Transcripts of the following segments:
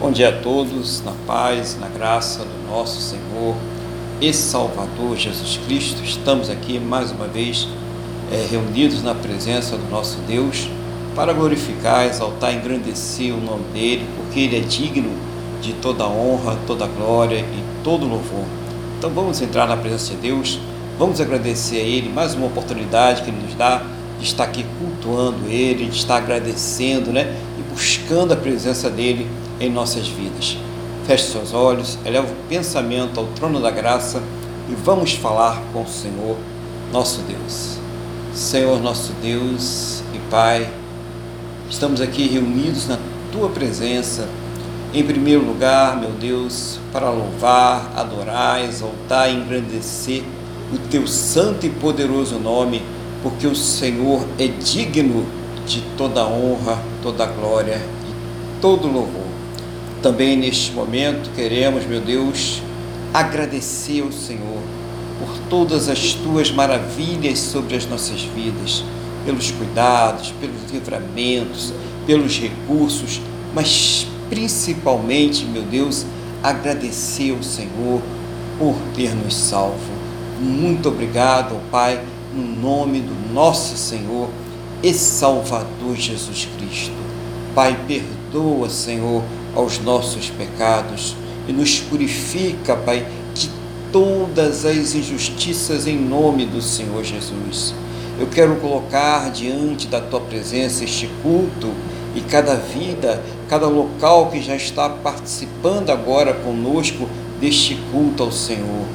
Bom dia a todos, na paz, na graça do nosso Senhor e Salvador Jesus Cristo. Estamos aqui mais uma vez é, reunidos na presença do nosso Deus para glorificar, exaltar, engrandecer o nome dele, porque ele é digno de toda honra, toda glória e todo louvor. Então vamos entrar na presença de Deus, vamos agradecer a ele mais uma oportunidade que ele nos dá de estar aqui cultuando ele, de estar agradecendo, né, e buscando a presença dele em nossas vidas. Feche seus olhos, eleva o pensamento ao trono da graça e vamos falar com o Senhor, nosso Deus. Senhor, nosso Deus e Pai, estamos aqui reunidos na tua presença. Em primeiro lugar, meu Deus, para louvar, adorar, exaltar e engrandecer o teu santo e poderoso nome, porque o Senhor é digno de toda honra, toda glória e todo louvor. Também neste momento queremos, meu Deus, agradecer ao Senhor por todas as tuas maravilhas sobre as nossas vidas, pelos cuidados, pelos livramentos, pelos recursos, mas principalmente, meu Deus, agradecer ao Senhor por ter nos salvo. Muito obrigado, Pai, no nome do nosso Senhor e Salvador Jesus Cristo. Pai, perdoa, Senhor, aos nossos pecados e nos purifica, Pai, de todas as injustiças em nome do Senhor Jesus. Eu quero colocar diante da tua presença este culto e cada vida, cada local que já está participando agora conosco deste culto ao Senhor.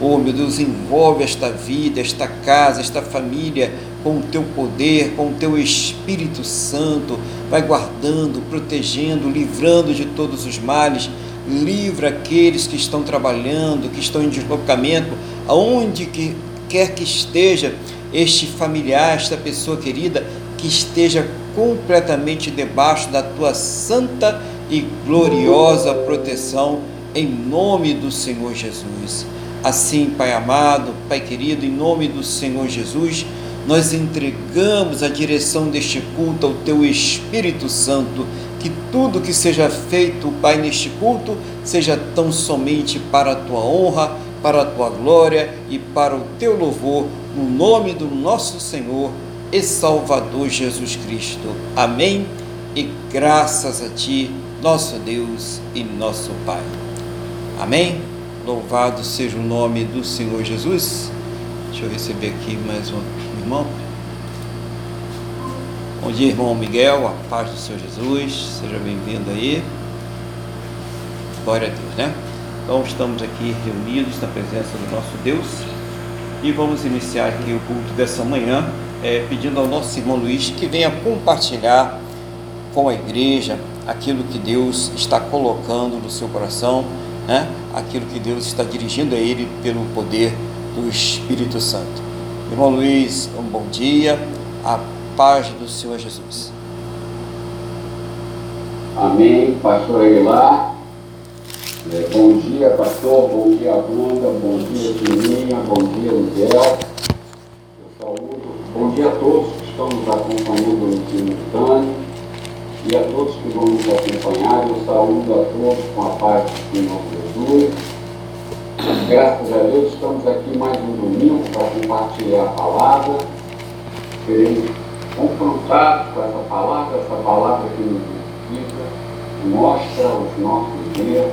Oh, meu Deus, envolve esta vida, esta casa, esta família com o teu poder, com o teu Espírito Santo, vai guardando, protegendo, livrando de todos os males. Livra aqueles que estão trabalhando, que estão em deslocamento, aonde que quer que esteja este familiar, esta pessoa querida, que esteja completamente debaixo da tua santa e gloriosa proteção, em nome do Senhor Jesus. Assim, Pai amado, Pai querido, em nome do Senhor Jesus, nós entregamos a direção deste culto ao Teu Espírito Santo, que tudo que seja feito, Pai, neste culto, seja tão somente para a Tua honra, para a Tua glória e para o Teu louvor, no nome do nosso Senhor e Salvador Jesus Cristo. Amém. E graças a Ti, nosso Deus e nosso Pai. Amém. Louvado seja o nome do Senhor Jesus. Deixa eu receber aqui mais um irmão. Bom dia, irmão Miguel, a paz do Senhor Jesus, seja bem-vindo aí. Glória a Deus, né? Então, estamos aqui reunidos na presença do nosso Deus e vamos iniciar aqui o culto dessa manhã, é, pedindo ao nosso irmão Luiz que venha compartilhar com a igreja aquilo que Deus está colocando no seu coração, né? aquilo que Deus está dirigindo a ele pelo poder do Espírito Santo. Irmão Luiz, um bom dia, a paz do Senhor Jesus. Amém, pastor Aguilar. É, bom dia, pastor, bom dia, Bruna, bom dia, Juninha, bom dia, Miguel. Eu saúdo. Bom dia a todos que estão nos acompanhando no simultâneo e a todos que vão nos acompanhar. Eu saúdo a todos com a paz do Senhor Jesus. Graças a Deus estamos aqui mais um domingo para compartilhar a palavra. Seremos confrontados com essa palavra, essa palavra que nos explica, que mostra os nossos erros,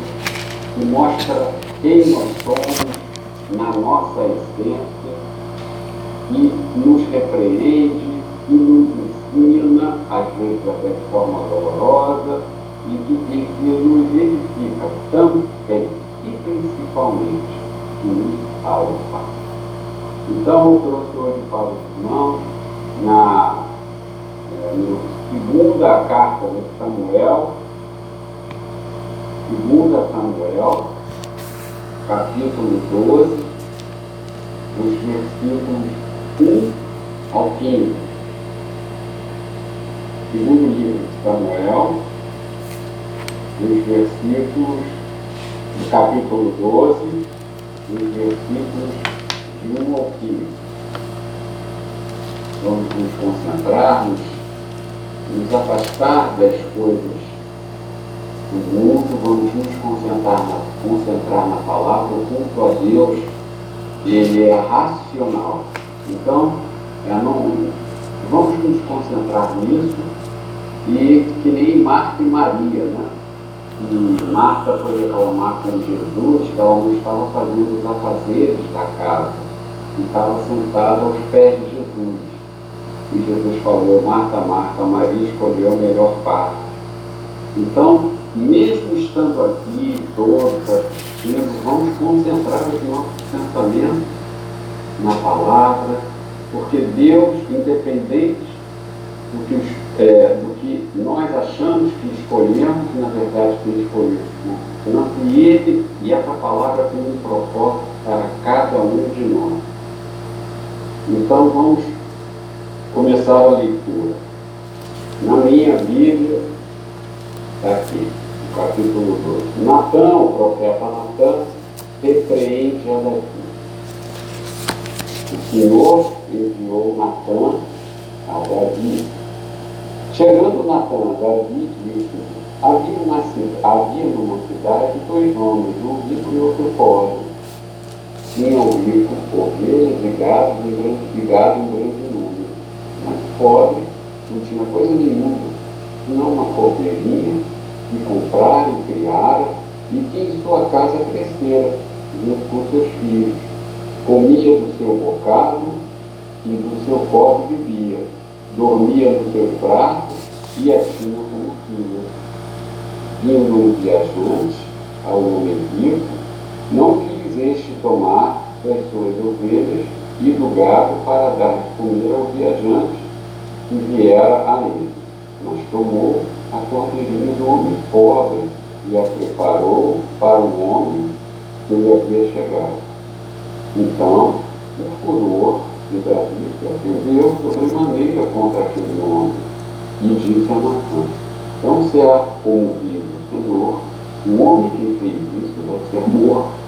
que mostra quem nós somos na nossa essência, e nos repreende e nos ensina, às vezes até de forma dolorosa, e que, e que nos edifica também e principalmente nos salva. Então, eu trouxe hoje para os irmãos, na segunda carta de Samuel, segunda Samuel, capítulo 12, os versículos 1 ao 15. Segundo livro de Samuel, os versículos do capítulo 12, os versículos de 1 ao 15. Vamos nos concentrar, nos, afastar das coisas o mundo, vamos nos concentrar na, concentrar na palavra, o culto a Deus, ele é racional. Então, é não, vamos nos concentrar nisso e que nem Marta e Maria, né? E Marta foi reclamar com Jesus que ela não estava fazendo os afazeres da casa, e estava sentada aos pés de Jesus. E Jesus falou, Marta, Marta, Maria escolheu a melhor parte. Então, mesmo estando aqui, todos vamos concentrar os nossos pensamentos na palavra, porque Deus, independente do que, é, do que nós achamos que escolhemos, na verdade Ele escolheu e Ele, e essa palavra tem um propósito para cada um de nós. Então vamos começar a leitura. Na minha Bíblia, está aqui, capítulo 2. Natão, o profeta Natã, repreende a Davi. O Senhor enviou Natã a Davi. Chegando Natã a Davi, disse: havia, uma, havia numa cidade dois homens, um rico e outro pobre. Tinha o rico ovelhas e gado em grande, em grande pobre não tinha coisa nenhuma, senão uma cobreirinha que compraram criaram e que em sua casa crescera, junto com seus filhos. Comia do seu bocado e do seu copo bebia, dormia no seu prato e assim como tinha. Vindo um viajante ao homem rico, não quis este tomar das suas ovelhas e do gado para dar de comer ao viajante que viera a ele, mas tomou a cordeirinha do homem pobre e a preparou para o homem que lhe havia chegado. Então, o furor de Davi se acendeu sobremaneira contra aquele homem e disse a Natã, não será comovido o Senhor, o homem que fez isso vai ser morto.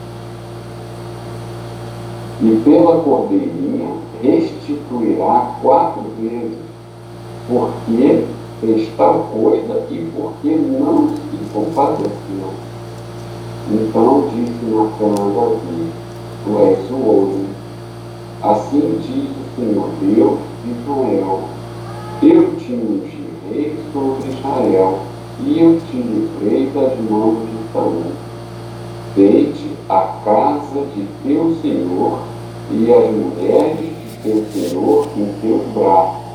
E pela cordeirinha restituirá quatro vezes, porque coisa e porque não se compadeceu. Então disse Natan a Davi, tu és o outro. Assim diz o Senhor Deus de Israel, eu te ungi rei sobre Israel, e eu te livrei das mãos de Saul. Deite a casa de teu Senhor e as mulheres de teu Senhor em teus braços,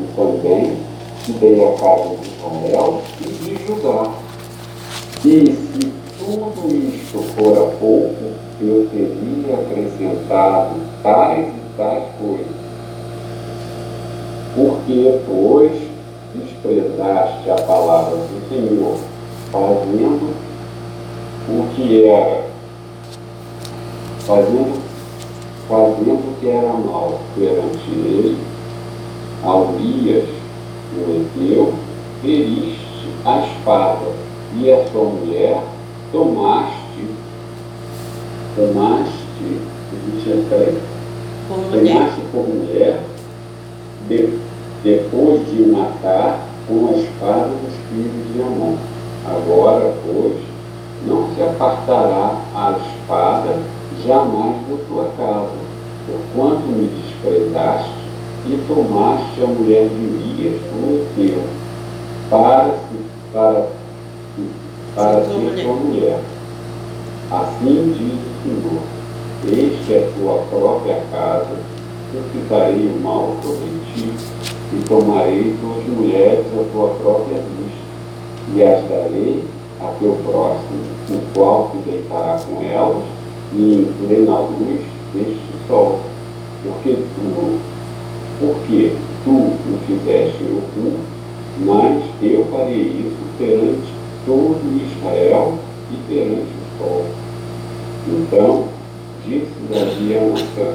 e também que dei a casa de Israel e de Judá. E se tudo isto fora pouco, eu teria acrescentado tais e tais coisas. Porque, pois, desprezaste a palavra do Senhor, fazendo o que era, fazendo, fazendo o que era mal perante ele, ao Urias, o Eteu, feriste a espada, e a sua mulher tomaste, tomaste, tomaste por mulher, de, depois de matar com a espada dos filhos de Amon. Agora, pois, não se apartará a espada jamais da tua casa, porquanto me desprezaste e tomaste a mulher de Urias, o teu, para, para, para ser tua mulher. Assim diz o Senhor, este é tua própria casa, eu ficarei o mal sobre ti, e tomarei tuas mulheres a tua própria vista, e as darei a teu próximo, o qual te deitará com elas, e em plena luz deste sol, porque tu porque tu o fizeste oculto, mas eu farei isso perante todo Israel e perante o sol. Então, disse Davi a Natan,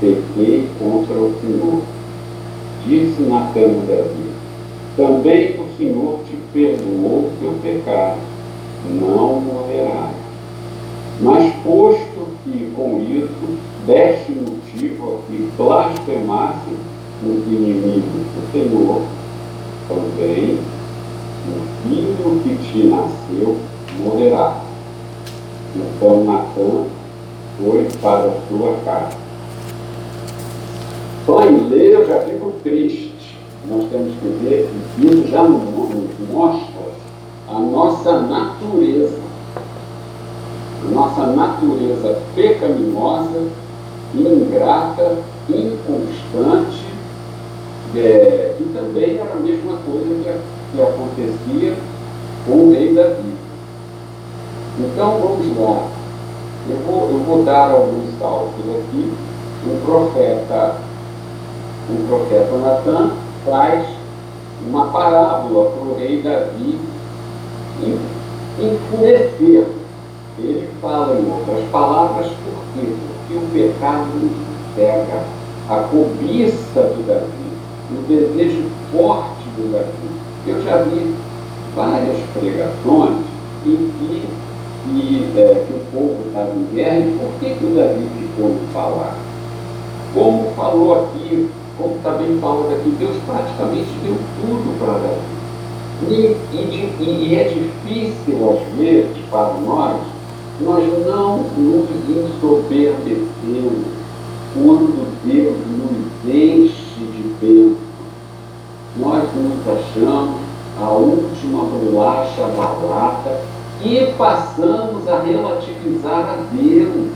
pequei contra o Senhor. Disse Natan a Davi, também o Senhor te perdoou o teu pecado, não morrerás. Mas posto que com isso deste motivo que blasfemasse os inimigos do Senhor, também o filho que te nasceu morrerá. Então Natan foi para a sua casa. Só em ler eu já fico triste. Nós temos que ver que isso já nos mostra a nossa natureza. A nossa natureza pecaminosa, ingrata, inconstante, é, e também era a mesma coisa que, que acontecia com o rei Davi. Então vamos lá. Eu vou, eu vou dar alguns saltos aqui. O profeta, o profeta Natan traz uma parábola para o rei Davi enfurecer. Ele fala em outras palavras, por quê? Pecado nos pega, a cobiça do Davi, o desejo forte do Davi. Eu já vi várias pregações em que, que, é, que o povo estava em guerra e por que, que o Davi ficou de falar? Como falou aqui, como também falou aqui, Deus praticamente deu tudo para Davi. E, e, e, é difícil, às vezes, para nós, nós não nos ensoberbecemos quando Deus nos enche de bênção. Nós nos achamos a última bolacha da e passamos a relativizar a Deus.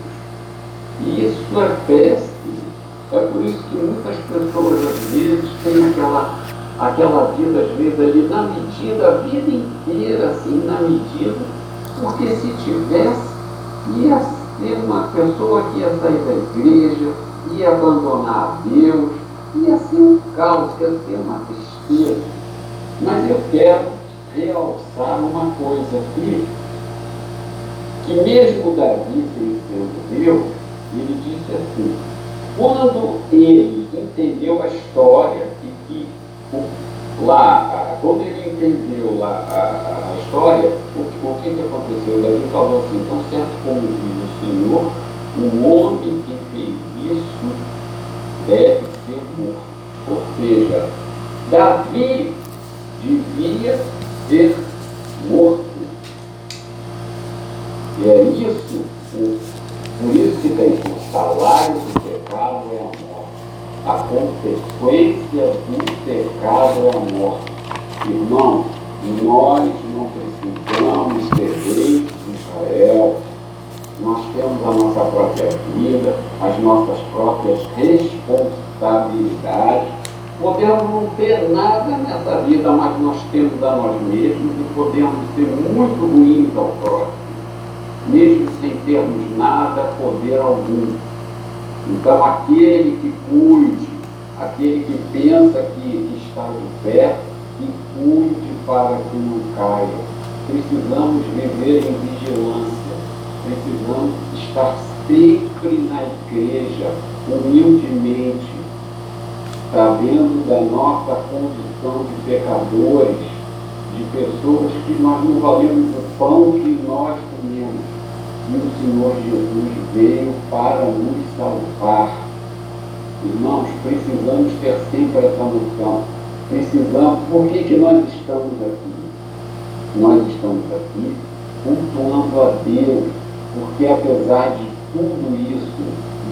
Isso é péssimo. É por isso que muitas pessoas, às vezes, têm aquela aquela vida, às vezes, ali na medida, a vida inteira, assim, na medida, porque se tivesse, ia ser uma pessoa que ia sair da igreja, ia abandonar a Deus, ia ser um caos, ia ser uma tristeza. Mas eu quero realçar uma coisa aqui, que mesmo Davi sendo Deus, ele disse assim, quando ele entendeu a história e que lá, quando ele entendeu lá a, a história, o, o que, aconteceu? Davi falou assim, então certo como diz o Senhor, o homem que fez isso deve ser morto. Ou seja, Davi devia ser morto. E é isso, por isso que tem o salário do pecado é a morte. A consequência do pecado é a morte. Irmão, nós não precisamos ter leis de Israel. Nós temos a nossa própria vida, as nossas próprias responsabilidades. Podemos não ter nada nessa vida, mas nós temos a nós mesmos e podemos ser muito ruins ao próximo, mesmo sem termos nada, poder algum. Então, aquele que cuide, aquele que pensa que está de pé, que cuide para que não caia. Precisamos viver em vigilância, precisamos estar sempre na igreja, humildemente, sabendo da nossa condição de pecadores, de pessoas que nós não valemos o pão que nós comemos e o Senhor Jesus veio para nos salvar. Irmãos, precisamos ter sempre essa noção. Precisamos, por que, que nós estamos aqui? Nós estamos aqui cultuando a Deus, porque apesar de tudo isso,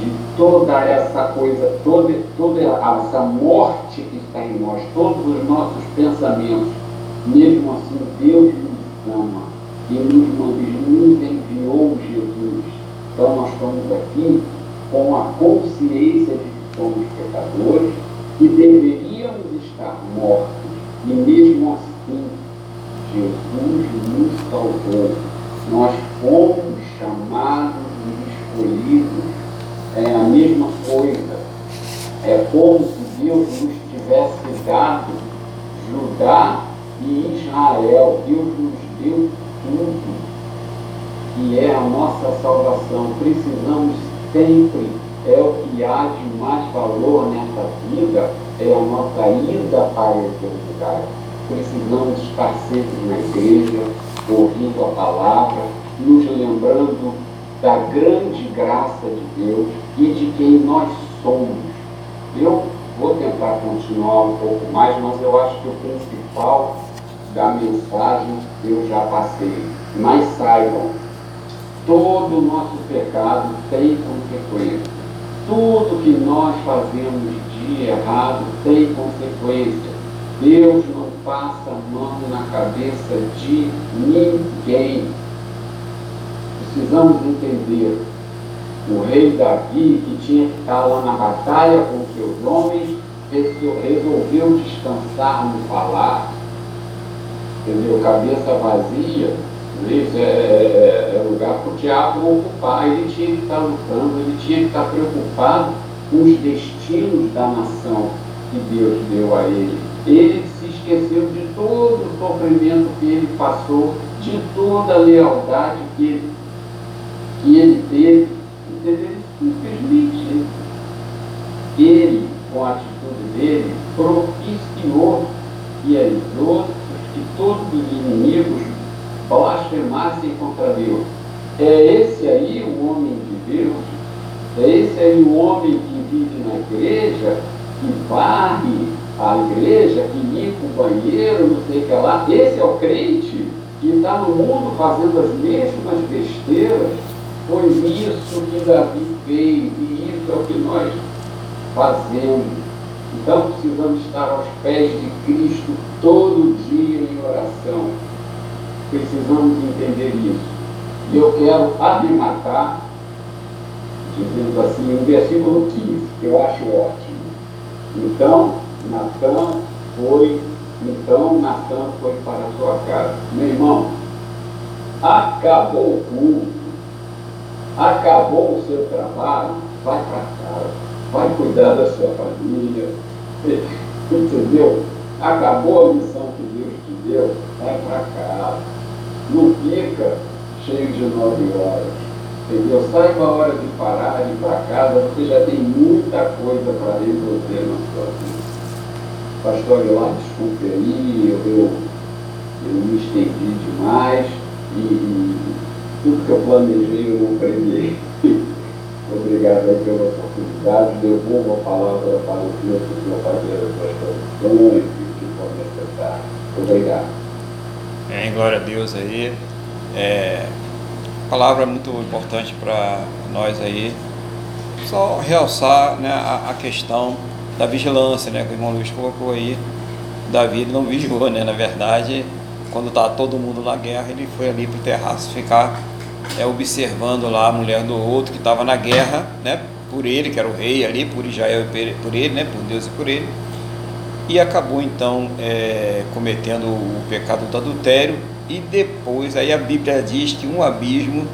de toda essa coisa, toda, toda essa morte que está em nós, todos os nossos pensamentos, mesmo assim Deus nos ama e nos, nos enviou Jesus. Então nós estamos aqui com a consciência de que somos pecadores e deveríamos estar mortos. E mesmo assim, Jesus nos salvou. Nós fomos chamados e escolhidos. É a mesma coisa. É como se Deus nos tivesse dado Judá e Israel. Deus nos deu tudo, que é a nossa salvação. Precisamos sempre, é o que há de mais valor nessa vida, é a nossa ida para a eternidade. Precisamos estar sempre na igreja, ouvindo a palavra, nos lembrando da grande graça de Deus e de quem nós somos. Eu vou tentar continuar um pouco mais, mas eu acho que o principal da mensagem eu já passei. Mas saibam, todo o nosso pecado tem consequência. Tudo que nós fazemos de errado tem consequência. Deus não passa mão na cabeça de ninguém. Precisamos entender. O rei Davi, que tinha que estar lá na batalha com seus homens, resolveu descansar no palácio. Entendeu? Cabeça vazia, isso é, é, é lugar para o diabo ocupar. Ele tinha que estar lutando, ele tinha que estar preocupado com os destinos da nação que Deus deu a ele. Ele se esqueceu de todo o sofrimento que ele passou, de toda a lealdade que ele, que ele teve. Entendeu? Simplesmente ele, com a atitude dele, propiciou que as outras, que todos os inimigos blasfemassem contra Deus. É esse aí o homem de Deus? É esse aí o homem que vive na igreja, que varre a igreja, que limpa o banheiro, não sei o que lá? Esse é o crente que está no mundo fazendo as mesmas besteiras? Foi isso que Davi fez e isso é o que nós fazemos. Então precisamos estar aos pés de Cristo todo dia em oração Precisamos entender isso. E eu quero arrematar, dizendo assim, um versículo 15, que eu acho ótimo. Então, Natan foi, então Natan foi para a sua casa. Meu irmão, acabou o culto, acabou o seu trabalho, vai para casa, vai cuidar da sua família, entendeu? Acabou a missão que Deus te deu, vai para casa não fica cheio de nove horas. Entendeu? Saiba a hora de parar, de ir para casa, você já tem muita coisa para resolver na sua vida. Pastor lá, desculpe aí, eu, eu, eu me estendi demais e, e tudo que eu planejei eu não preguei. Obrigado aí pela oportunidade. Devolvo a palavra para o Senhor, que o Senhor fazer as suas condições e que for necessário. Obrigado. Em glória a Deus aí. É, palavra muito importante para nós aí. Só realçar né, a, a, questão da vigilância, né? Que o irmão Luiz colocou aí. Davi não vigiou, né? Na verdade, quando está todo mundo na guerra, ele foi ali para o terraço ficar é, observando lá a mulher do outro que estava na guerra, né? Por ele, que era o rei ali, por Israel e por ele, né? Por Deus e por ele e acabou então é, cometendo o pecado do adultério e depois aí a Bíblia diz que um abismo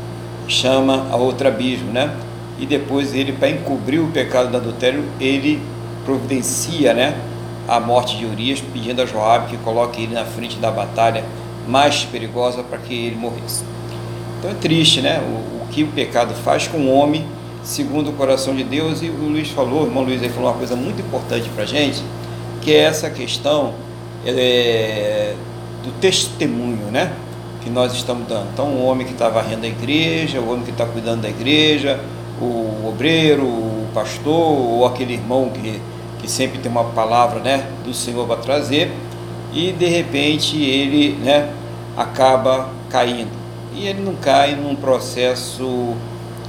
chama a outro abismo, né? E depois ele para encobrir o pecado do adultério ele providencia, né? A morte de Urias, pedindo a Joabe que coloque ele na frente da batalha mais perigosa para que ele morresse. Então é triste, né? O, o, que o pecado faz com o homem, segundo o coração de Deus. E o Luiz falou, o irmão Luiz aí falou uma coisa muito importante para gente que é essa questão é, do testemunho, né? Que nós estamos dando. Então, o homem que está varrendo a igreja, o homem que está cuidando da igreja, o obreiro, o pastor, ou aquele irmão que, que sempre tem uma palavra né, do Senhor para trazer, e de repente ele né, acaba caindo. E ele não cai num processo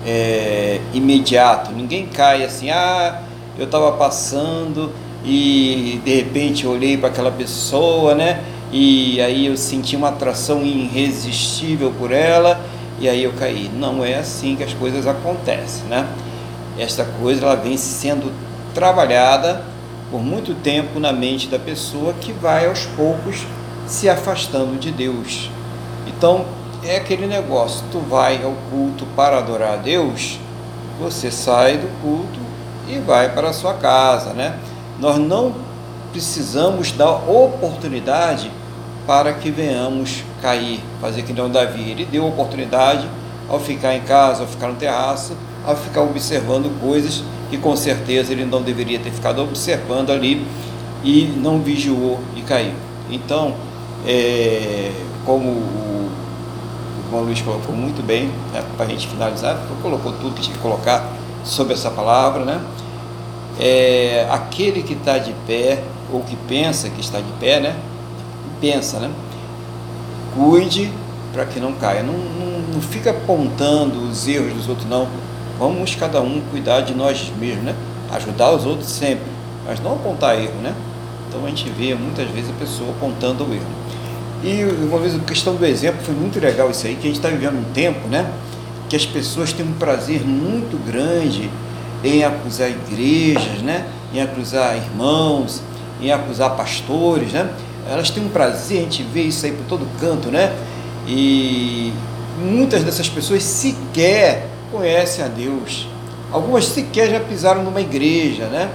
é, imediato, ninguém cai assim, ah, eu estava passando e de repente olhei para aquela pessoa, né? E aí eu senti uma atração irresistível por ela e aí eu caí. Não é assim que as coisas acontecem, né? Esta coisa ela vem sendo trabalhada por muito tempo na mente da pessoa que vai aos poucos se afastando de Deus. Então é aquele negócio, tu vai ao culto para adorar a Deus, você sai do culto e vai para a sua casa, né? Nós não precisamos dar oportunidade para que venhamos cair, fazer que não Davi. Ele deu oportunidade ao ficar em casa, ao ficar no terraço, ao ficar observando coisas que com certeza ele não deveria ter ficado observando ali e não vigiou e caiu. Então, é, como o irmão Luiz colocou muito bem, né, para a gente finalizar, colocou tudo que tinha que colocar sobre essa palavra, né? É, aquele que está de pé, ou que pensa que está de pé, né? Pensa, né? cuide para que não caia. Não, não, não fica apontando os erros dos outros, não. Vamos cada um cuidar de nós mesmos, né? Ajudar os outros sempre, mas não apontar erro, né? Então a gente vê muitas vezes a pessoa apontando o erro. E uma vez a questão do exemplo foi muito legal isso aí, que a gente está vivendo um tempo, né? Que as pessoas têm um prazer muito grande em acusar igrejas, né? Em acusar irmãos, em acusar pastores, né? Elas têm um prazer, a gente vê isso aí por todo canto, né? E muitas dessas pessoas sequer conhecem a Deus. Algumas sequer já pisaram numa igreja, né?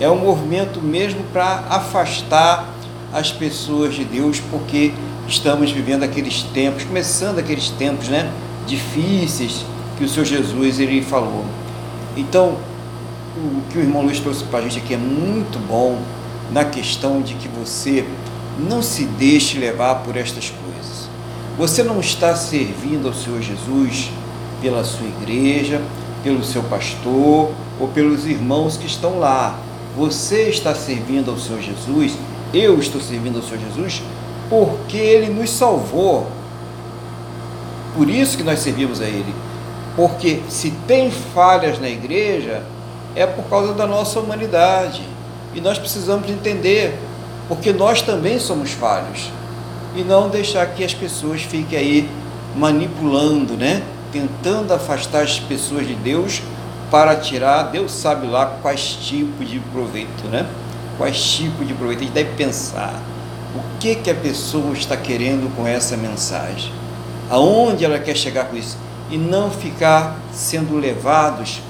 É um movimento mesmo para afastar as pessoas de Deus, porque estamos vivendo aqueles tempos, começando aqueles tempos, né? Difíceis que o Senhor Jesus ele falou. Então, o que o irmão Luiz trouxe para a gente aqui é muito bom na questão de que você não se deixe levar por estas coisas. Você não está servindo ao Senhor Jesus pela sua igreja, pelo seu pastor ou pelos irmãos que estão lá. Você está servindo ao Senhor Jesus, eu estou servindo ao Senhor Jesus porque Ele nos salvou. Por isso que nós servimos a Ele. Porque se tem falhas na igreja, é por causa da nossa humanidade. E nós precisamos entender, porque nós também somos falhos. E não deixar que as pessoas fiquem aí manipulando, né? Tentando afastar as pessoas de Deus para tirar, Deus sabe lá quais tipos de proveito, né? Quais tipos de proveito. A gente deve pensar o que, que a pessoa está querendo com essa mensagem, aonde ela quer chegar com isso, e não ficar sendo levados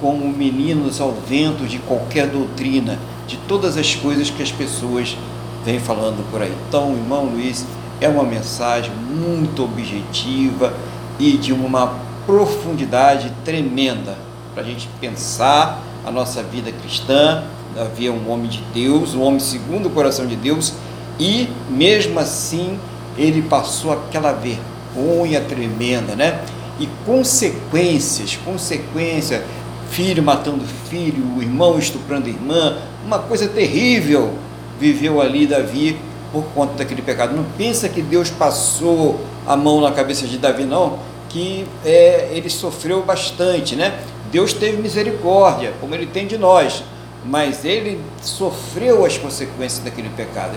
como meninos ao vento de qualquer doutrina, de todas as coisas que as pessoas vêm falando por aí. Então, irmão Luiz, é uma mensagem muito objetiva e de uma profundidade tremenda para a gente pensar a nossa vida cristã. Havia um homem de Deus, um homem segundo o coração de Deus, e mesmo assim ele passou aquela vergonha tremenda, né? E consequências, consequência, filho matando filho, irmão estuprando irmã, uma coisa terrível viveu ali Davi por conta daquele pecado. Não pensa que Deus passou a mão na cabeça de Davi, não, que é, ele sofreu bastante, né? Deus teve misericórdia, como ele tem de nós, mas ele sofreu as consequências daquele pecado.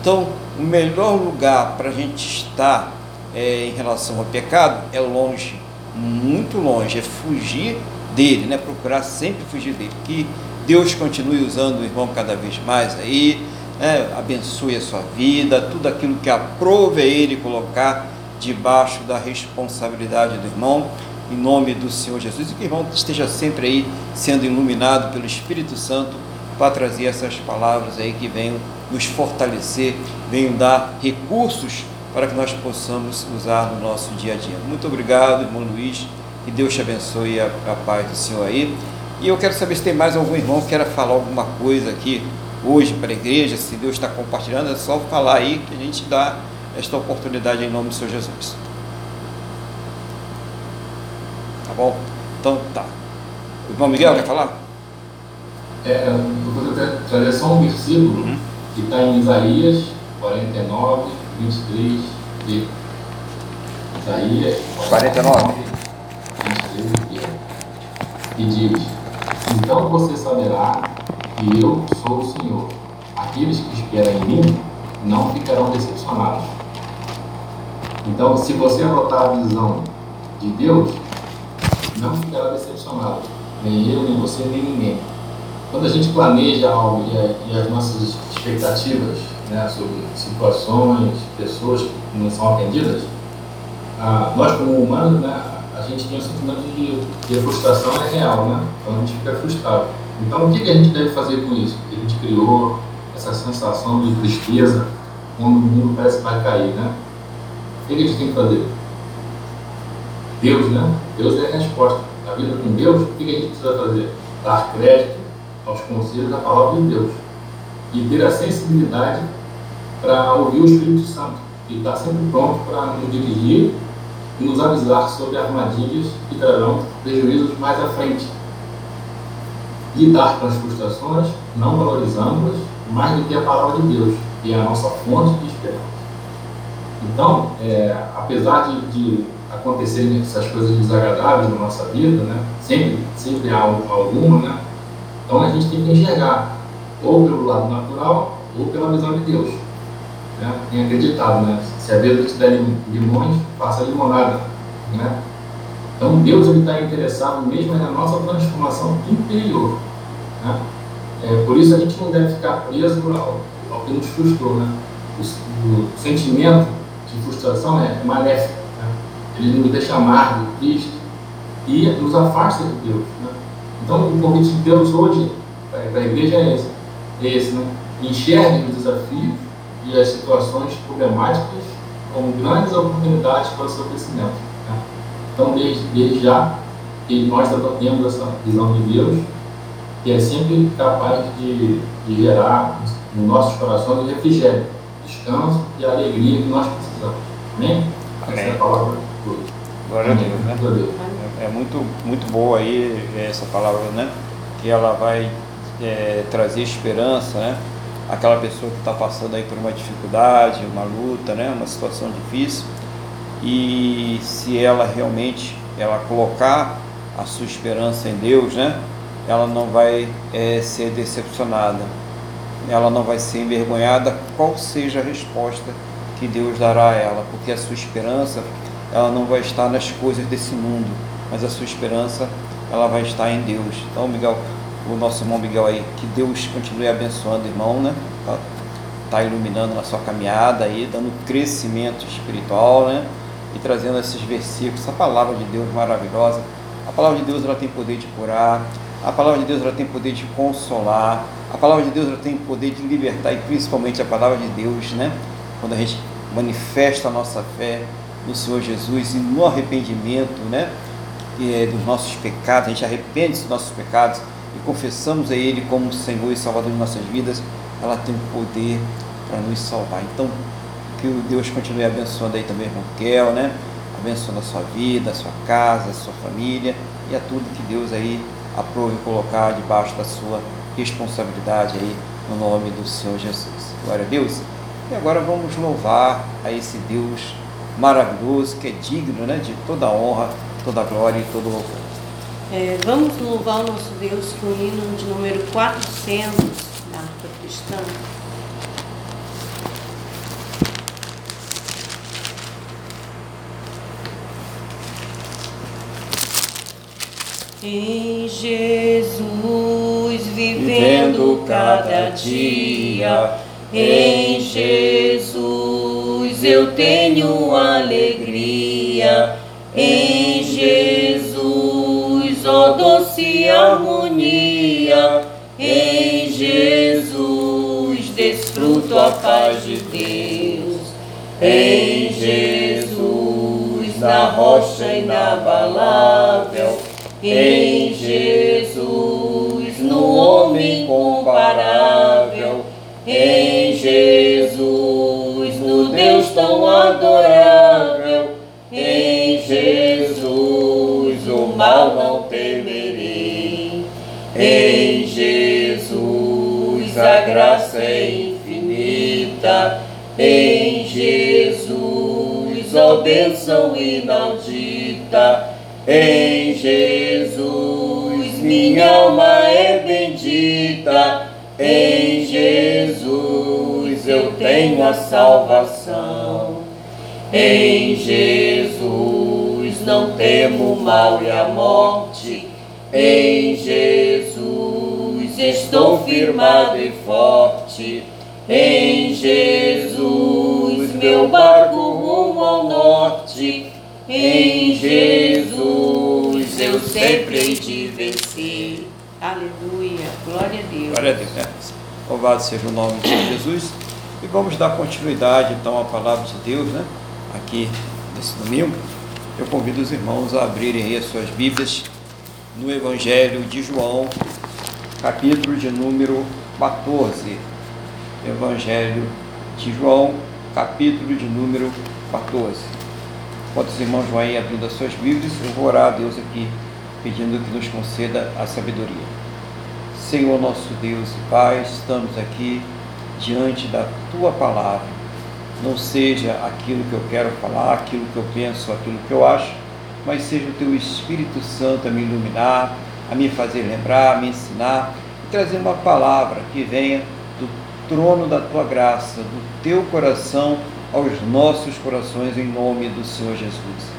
Então, o melhor lugar para a gente estar é, em relação ao pecado é longe, muito longe, é fugir dele, né? procurar sempre fugir dele. Que Deus continue usando o irmão cada vez mais aí, né? abençoe a sua vida, tudo aquilo que aprove a ele colocar debaixo da responsabilidade do irmão, em nome do Senhor Jesus, e que o irmão esteja sempre aí sendo iluminado pelo Espírito Santo para trazer essas palavras aí que venham nos fortalecer, venham dar recursos para que nós possamos usar no nosso dia a dia. Muito obrigado, irmão Luiz, que Deus te abençoe a, a paz do Senhor aí. E eu quero saber se tem mais algum irmão que queira falar alguma coisa aqui hoje para a igreja, se Deus está compartilhando, é só falar aí que a gente dá esta oportunidade em nome do Senhor Jesus. Tá bom? Então tá. O irmão Miguel quer falar? É, eu vou trazer só um versículo. Uhum que está em Isaías 49, 23b. Isaías 49, 23b. E diz: Então você saberá que eu sou o Senhor. Aqueles que esperam em mim não ficarão decepcionados. Então, se você adotar a visão de Deus, não ficará decepcionado. Nem eu, nem você, nem ninguém. Quando a gente planeja algo e, e as nossas expectativas né, sobre situações, pessoas que não são atendidas, ah, nós como humanos, né, a gente tem o sentimento de que frustração é real, né? Então a gente fica frustrado. Então o que, que a gente deve fazer com isso? Que a gente criou essa sensação de tristeza quando o mundo parece que vai cair, né? O que a gente tem que fazer? Deus, né? Deus é a resposta. A vida com Deus, o que a gente precisa fazer? Dar crédito aos conselhos da palavra de Deus e ter a sensibilidade para ouvir o Espírito Santo e estar sempre pronto para nos dirigir e nos avisar sobre armadilhas que trarão prejuízos mais à frente. Lidar com as frustrações, não valorizando-as mais do que a palavra de Deus, que é a nossa fonte de esperança. Então, é, apesar de, de acontecerem essas coisas desagradáveis na nossa vida, né? sempre, sempre há alguma, né? então a gente tem que enxergar ou pelo lado natural ou pela visão de Deus. Né? Tem acreditado, né? se a vida te der limões, faça limonada. Né? Então Deus está interessado mesmo na nossa transformação interior. Né? É, por isso a gente não deve ficar preso ao, ao que nos frustrou. Né? O, o sentimento de frustração é maléfico. Né? Ele nos deixa amargo, triste e nos afasta de Deus. Né? Então o convite de Deus hoje para a igreja é esse. É esse né? Enxergue os desafios e as situações problemáticas como grandes oportunidades para o seu crescimento. Né? Então, desde, desde já, que nós temos essa visão de Deus, que é sempre capaz de, de gerar nos nossos corações refrigério, descanso e alegria que nós precisamos. Amém? Amém. Essa é a palavra de Deus. Glória a Deus, né? Glória a Deus. É, é muito, muito boa aí essa palavra, né? Que ela vai é, trazer esperança, né? Aquela pessoa que está passando aí por uma dificuldade, uma luta, né? Uma situação difícil e se ela realmente ela colocar a sua esperança em Deus, né? Ela não vai é, ser decepcionada, ela não vai ser envergonhada, qual seja a resposta que Deus dará a ela, porque a sua esperança ela não vai estar nas coisas desse mundo, mas a sua esperança ela vai estar em Deus. Então, Miguel, o nosso irmão Miguel aí, que Deus continue abençoando, irmão, né? Tá, tá iluminando na sua caminhada aí, dando crescimento espiritual, né? e trazendo esses versículos, essa palavra de Deus maravilhosa. A palavra de Deus ela tem poder de curar, a palavra de Deus ela tem poder de consolar, a palavra de Deus ela tem poder de libertar e principalmente a palavra de Deus, né? Quando a gente manifesta a nossa fé no Senhor Jesus e no arrependimento, né? É, dos nossos pecados, a gente arrepende dos nossos pecados e confessamos a Ele como Senhor e Salvador de nossas vidas, ela tem poder para nos salvar. Então, que o Deus continue abençoando aí também, irmão Kel, né? Abençoando a sua vida, a sua casa, a sua família e a tudo que Deus aí aprove colocar debaixo da sua responsabilidade aí, no nome do Senhor Jesus. Glória a Deus. E agora vamos louvar a esse Deus maravilhoso, que é digno né, de toda honra, toda glória e todo o louvor. É, vamos louvar o nosso Deus com o hino de número 400 da Arca Cristã. Em Jesus vivendo cada dia, em Jesus eu tenho alegria, em harmonia, em Jesus. Desfruto a paz de Deus, em Jesus, na rocha inabalável em Jesus, no homem comparável, em graça é infinita, em Jesus, ó bênção inaudita, em Jesus, minha alma é bendita. Em Jesus eu tenho a salvação. Em Jesus não temo mal e a morte. Em Jesus estou firmado e forte. Em Jesus meu barco rumo ao norte. Em Jesus eu sempre hei de vencer. Aleluia. Glória a Deus. Glória a Deus. Né? Louvado seja o nome de Jesus. E vamos dar continuidade então à palavra de Deus, né? Aqui nesse domingo. Eu convido os irmãos a abrirem aí as suas Bíblias no Evangelho de João, capítulo de número 14. Evangelho de João, capítulo de número 14. Enquanto os irmãos vão aí abrindo as suas Bíblias, eu vou orar a Deus aqui, pedindo que nos conceda a sabedoria. Senhor nosso Deus e Pai, estamos aqui diante da Tua palavra. não seja aquilo que eu quero falar, aquilo que eu penso, aquilo que eu acho, mas seja o teu Espírito Santo a me iluminar, a me fazer lembrar, a me ensinar e trazer uma palavra que venha do trono da tua graça, do teu coração aos nossos corações em nome do Senhor Jesus.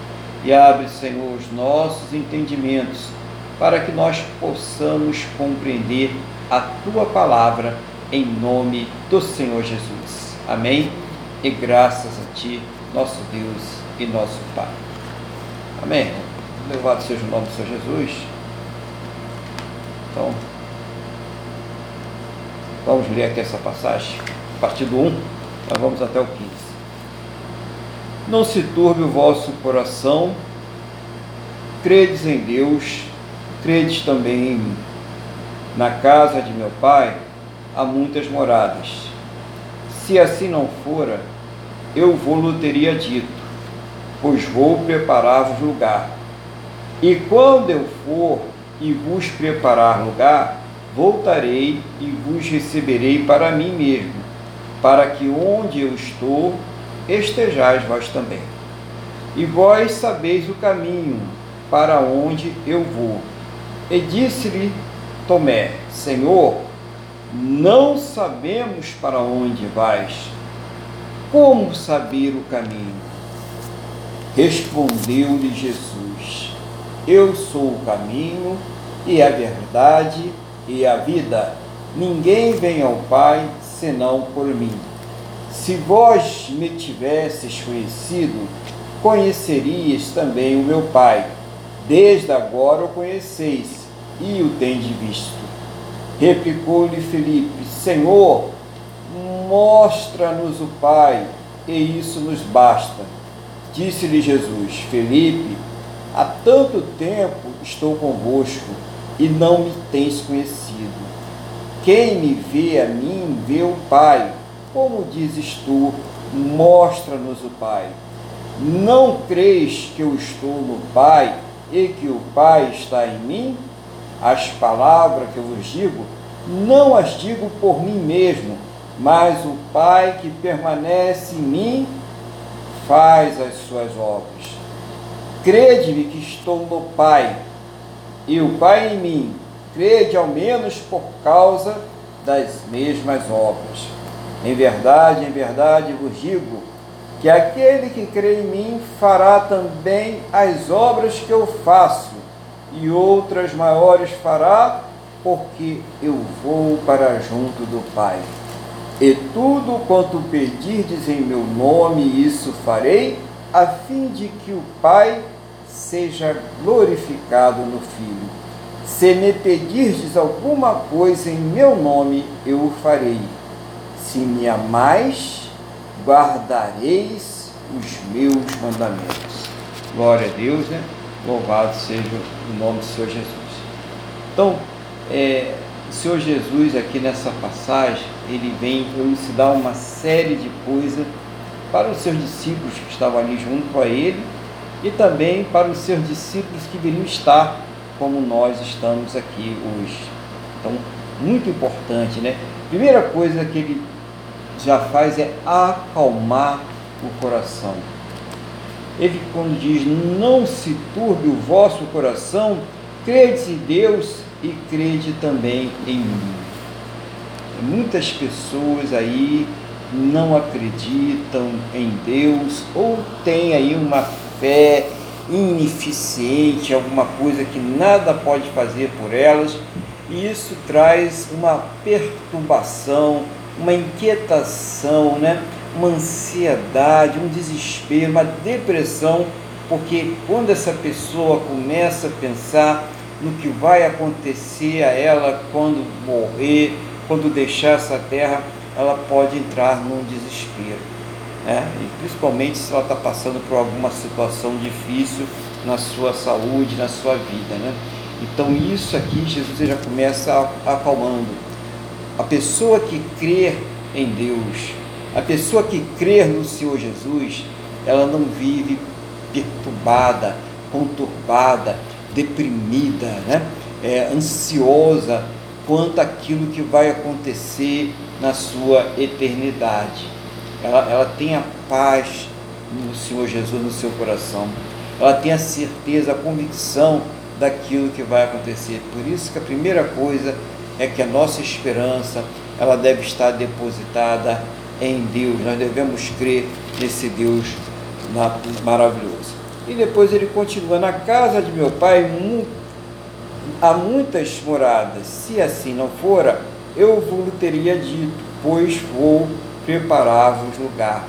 E abre, Senhor, os nossos entendimentos para que nós possamos compreender a tua palavra em nome do Senhor Jesus. Amém? E graças a ti, nosso Deus e nosso Pai. Amém. Louvado seja o nome do Senhor Jesus. Então, vamos ler aqui essa passagem, a partir do 1, nós vamos até o 15. Não se turbe o vosso coração, credes em Deus, credes também em mim. Na casa de meu pai há muitas moradas. Se assim não fora, eu vou-lo teria dito, pois vou preparar-vos lugar. E quando eu for e vos preparar lugar, voltarei e vos receberei para mim mesmo, para que onde eu estou, estejais vós também. E vós sabeis o caminho para onde eu vou. E disse-lhe Tomé: Senhor, não sabemos para onde vais. Como saber o caminho? Respondeu-lhe Jesus: Eu sou o caminho e a verdade e a vida. Ninguém vem ao Pai senão por mim. Se vós me tivesses conhecido, conhecerias também o meu Pai. Desde agora o conheceis e o tendes visto. Replicou-lhe Felipe: Senhor, mostra-nos o Pai, e isso nos basta. Disse-lhe Jesus: Felipe, há tanto tempo estou convosco e não me tens conhecido. Quem me vê a mim, vê o Pai. Como dizes tu, mostra-nos o Pai. Não creis que eu estou no Pai e que o Pai está em mim? As palavras que eu vos digo, não as digo por mim mesmo, mas o Pai que permanece em mim faz as suas obras. Crede-me que estou no Pai, e o Pai em mim, crede ao menos por causa das mesmas obras. Em verdade, em verdade vos digo que aquele que crê em mim fará também as obras que eu faço, e outras maiores fará, porque eu vou para junto do Pai. E tudo quanto pedirdes em meu nome, isso farei, a fim de que o Pai seja glorificado no Filho. Se me pedirdes alguma coisa em meu nome, eu o farei. Se me amais, guardareis os meus mandamentos. Glória a Deus, né? Louvado seja o nome do Senhor Jesus. Então, é, o Senhor Jesus, aqui nessa passagem, ele vem elucidar uma série de coisas para os seus discípulos que estavam ali junto a ele e também para os seus discípulos que viriam estar como nós estamos aqui hoje. Então, muito importante, né? Primeira coisa que ele já faz é acalmar o coração. Ele, quando diz, não se turbe o vosso coração, crede em Deus e crede também em mim. Muitas pessoas aí não acreditam em Deus ou têm aí uma fé ineficiente, alguma coisa que nada pode fazer por elas, e isso traz uma perturbação, uma inquietação, né? uma ansiedade, um desespero, uma depressão, porque quando essa pessoa começa a pensar no que vai acontecer a ela quando morrer, quando deixar essa terra, ela pode entrar num desespero. Né? E principalmente se ela está passando por alguma situação difícil na sua saúde, na sua vida. Né? Então isso aqui Jesus já começa acalmando. A pessoa que crê em Deus, a pessoa que crê no Senhor Jesus, ela não vive perturbada, conturbada, deprimida, né? É, ansiosa quanto àquilo que vai acontecer na sua eternidade. Ela, ela tem a paz no Senhor Jesus no seu coração. Ela tem a certeza, a convicção daquilo que vai acontecer. Por isso que a primeira coisa é que a nossa esperança, ela deve estar depositada em Deus. Nós devemos crer nesse Deus maravilhoso. E depois ele continua: Na casa de meu pai há muitas moradas. Se assim não fora, eu vos teria dito, pois vou preparar-vos lugar.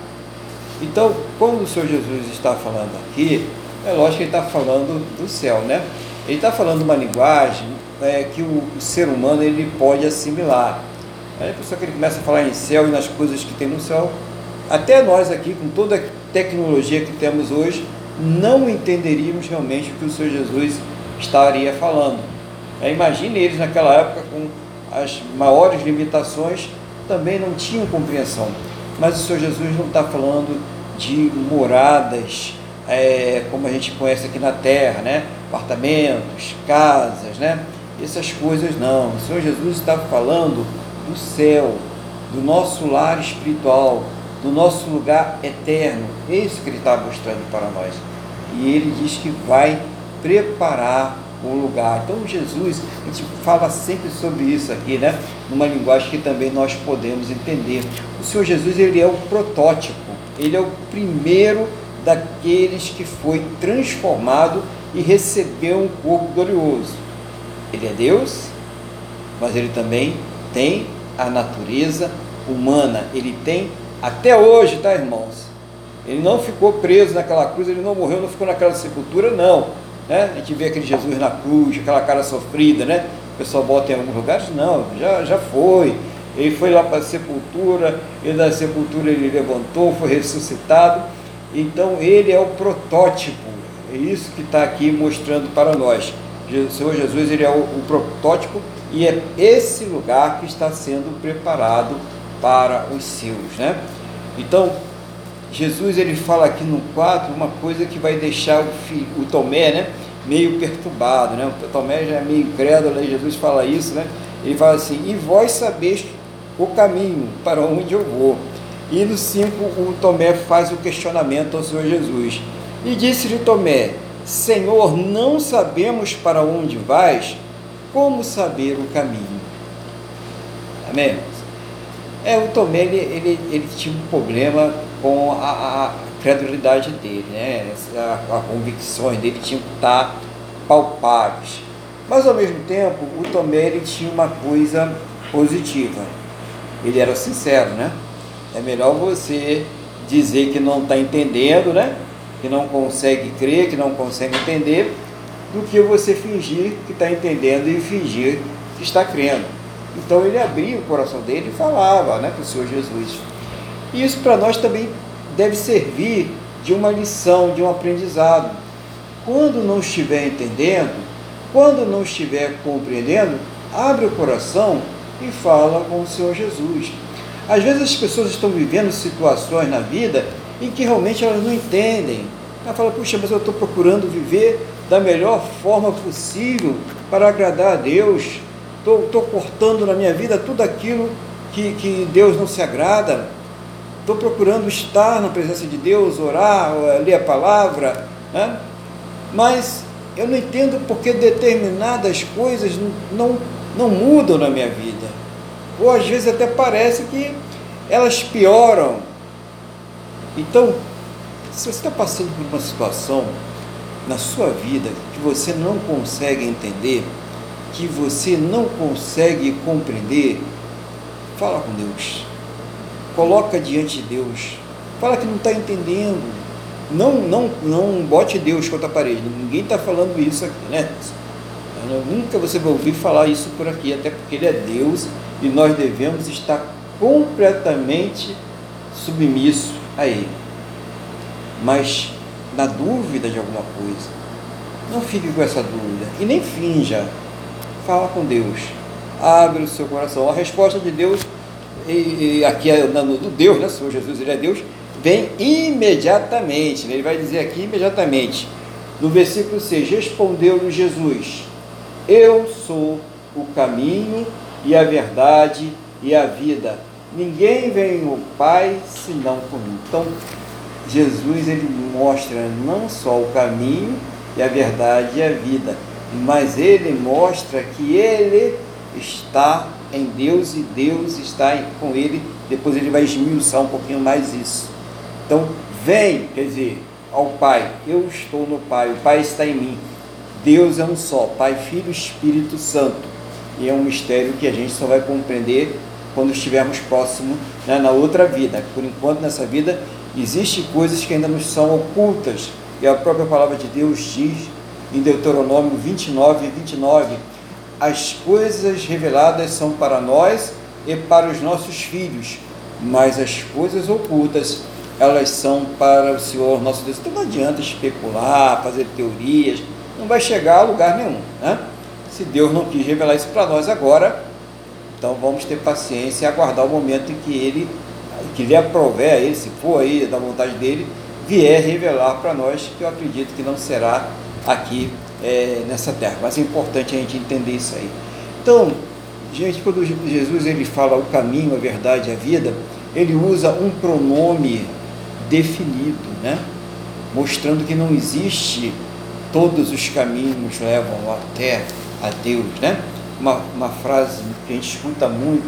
Então, quando o Senhor Jesus está falando aqui, é lógico que ele está falando do céu, né? Ele está falando uma linguagem é, que o, ser humano ele pode assimilar. Aí a pessoa que ele começa a falar em céu e nas coisas que tem no céu, até nós aqui, com toda a tecnologia que temos hoje, não entenderíamos realmente o que o Senhor Jesus estaria falando. É, imagine eles naquela época com as maiores limitações, também não tinham compreensão. Mas o Senhor Jesus não está falando de moradas é, como a gente conhece aqui na terra, né? apartamentos, casas, né? essas coisas não. O Senhor Jesus está falando do céu, do nosso lar espiritual, do nosso lugar eterno. É isso que ele está mostrando para nós. E ele diz que vai preparar um lugar. Então Jesus, a gente fala sempre sobre isso aqui, né? Numa linguagem que também nós podemos entender. O Senhor Jesus, ele é o protótipo, ele é o primeiro daqueles que foi transformado e recebeu um corpo glorioso. Ele é Deus, mas ele também tem a natureza humana. Ele tem até hoje, tá, irmãos? Ele não ficou preso naquela cruz, ele não morreu, não ficou naquela sepultura, não. Né? A gente vê aquele Jesus na cruz, aquela cara sofrida, né? O pessoal bota em alguns lugares, não, já, já foi. Ele foi lá para a sepultura, e da sepultura ele levantou, foi ressuscitado. Então ele é o protótipo, é isso que está aqui mostrando para nós. O Senhor Jesus ele é o, o protótipo e é esse lugar que está sendo preparado para os seus. Né? Então, Jesus ele fala aqui no 4 uma coisa que vai deixar o, filho, o Tomé né, meio perturbado. Né? O Tomé já é meio crédulo, aí Jesus fala isso, né? ele fala assim, e vós sabeis o caminho para onde eu vou. E no 5 o Tomé faz o questionamento ao Senhor Jesus. E disse-lhe Tomé, Senhor, não sabemos para onde vais, como saber o caminho? Amém? É, o Tomé, ele, ele, ele tinha um problema com a, a credulidade dele, né? A, a convicções dele tinham que estar palpáveis. Mas ao mesmo tempo, o Tomé ele tinha uma coisa positiva. Ele era sincero, né? É melhor você dizer que não está entendendo, né? Que não consegue crer, que não consegue entender, do que você fingir que está entendendo e fingir que está crendo. Então ele abria o coração dele e falava né, para o Senhor Jesus. E isso para nós também deve servir de uma lição, de um aprendizado. Quando não estiver entendendo, quando não estiver compreendendo, abre o coração e fala com o Senhor Jesus. Às vezes as pessoas estão vivendo situações na vida em que realmente elas não entendem. Ela fala, puxa, mas eu estou procurando viver da melhor forma possível para agradar a Deus. Estou cortando na minha vida tudo aquilo que, que Deus não se agrada estou procurando estar na presença de Deus, orar, ler a palavra, né? mas eu não entendo porque determinadas coisas não, não mudam na minha vida. Ou às vezes até parece que elas pioram. Então, se você está passando por uma situação na sua vida que você não consegue entender, que você não consegue compreender, fala com Deus coloca diante de Deus. Fala que não está entendendo. Não, não, não bote Deus contra a parede. Ninguém está falando isso aqui, né? Nunca você vai ouvir falar isso por aqui, até porque Ele é Deus e nós devemos estar completamente submissos a Ele. Mas na dúvida de alguma coisa, não fique com essa dúvida e nem finja. Fala com Deus. Abre o seu coração. A resposta de Deus e, e aqui é do Deus, né? Senhor Jesus, ele é Deus, vem imediatamente. Né? Ele vai dizer aqui imediatamente. No versículo 6, respondeu-lhe Jesus: Eu sou o caminho e a verdade e a vida. Ninguém vem ao Pai senão por mim. Então, Jesus ele mostra não só o caminho e a verdade e a vida, mas ele mostra que ele está em Deus e Deus está com ele. Depois ele vai esmiuçar um pouquinho mais isso. Então, vem, quer dizer, ao Pai. Eu estou no Pai, o Pai está em mim. Deus é um só, Pai, Filho, Espírito Santo. E é um mistério que a gente só vai compreender quando estivermos próximo né, na outra vida. Por enquanto, nessa vida, existem coisas que ainda nos são ocultas. E a própria palavra de Deus diz em Deuteronômio 29 e 29, as coisas reveladas são para nós e para os nossos filhos, mas as coisas ocultas, elas são para o Senhor nosso Deus. Então não adianta especular, fazer teorias, não vai chegar a lugar nenhum. Né? Se Deus não quis revelar isso para nós agora, então vamos ter paciência e aguardar o momento em que Ele, que lhe aprover a Ele, se for aí da vontade dele, vier revelar para nós, que eu acredito que não será aqui é, nessa terra. Mas é importante a gente entender isso aí. Então, gente, quando Jesus ele fala o caminho, a verdade, a vida, ele usa um pronome definido, né? mostrando que não existe todos os caminhos levam até a Deus, né? Uma, uma frase que a gente escuta muito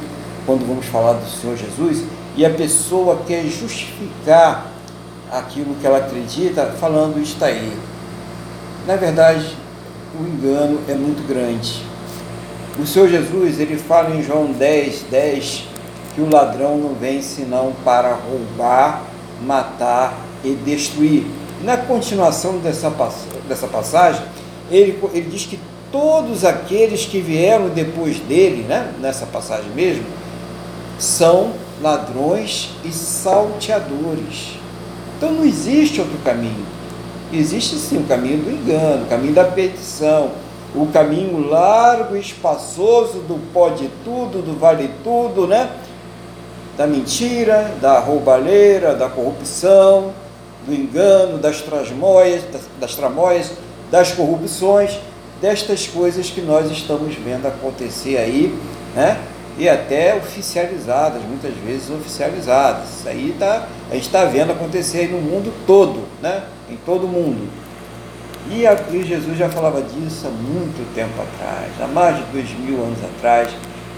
quando vamos falar do Senhor Jesus, e a pessoa quer justificar aquilo que ela acredita falando está aí. Na verdade, o engano é muito grande. O Senhor Jesus, ele fala em João 10, 10, que o ladrão não vem senão para roubar, matar e destruir. Na continuação dessa, dessa passagem, ele, ele diz que todos aqueles que vieram depois dele, né, nessa passagem mesmo, são ladrões e salteadores. Então não existe outro caminho. Existe sim o caminho do engano, o caminho da petição, o caminho largo e espaçoso do pode tudo, do vale tudo, né? Da mentira, da roubalheira, da corrupção, do engano, das tramóias, das, das tramóias, das corrupções destas coisas que nós estamos vendo acontecer aí, né? E até oficializadas, muitas vezes oficializadas. Isso aí tá, a gente está vendo acontecer no mundo todo, né? Em todo mundo. E, a, e Jesus já falava disso há muito tempo atrás, há mais de dois mil anos atrás.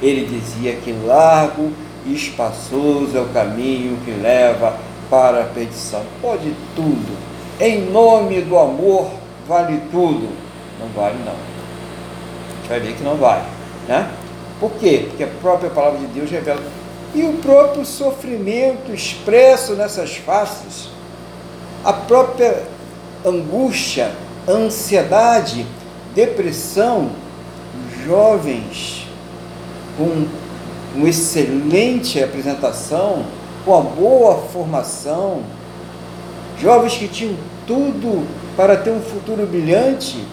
Ele dizia que largo e espaçoso é o caminho que leva para a perdição. Pode tudo. Em nome do amor vale tudo não vale não. A gente vai ver que não vale. Né? Por quê? Porque a própria palavra de Deus revela. E o próprio sofrimento expresso nessas faces, a própria angústia, ansiedade, depressão, jovens com uma excelente apresentação, com uma boa formação, jovens que tinham tudo para ter um futuro brilhante,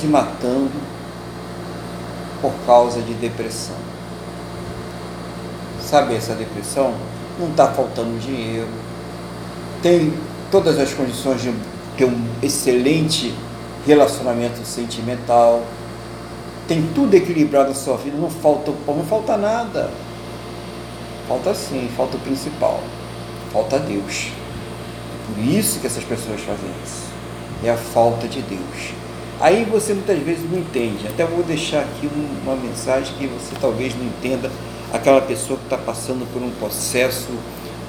se matando por causa de depressão. Sabe essa depressão? Não está faltando dinheiro, tem todas as condições de ter um excelente relacionamento sentimental, tem tudo equilibrado na sua vida, não falta não falta nada. Falta sim, falta o principal, falta Deus. Por isso que essas pessoas fazem isso. É a falta de Deus. Aí você muitas vezes não entende. Até vou deixar aqui uma mensagem que você talvez não entenda aquela pessoa que está passando por um processo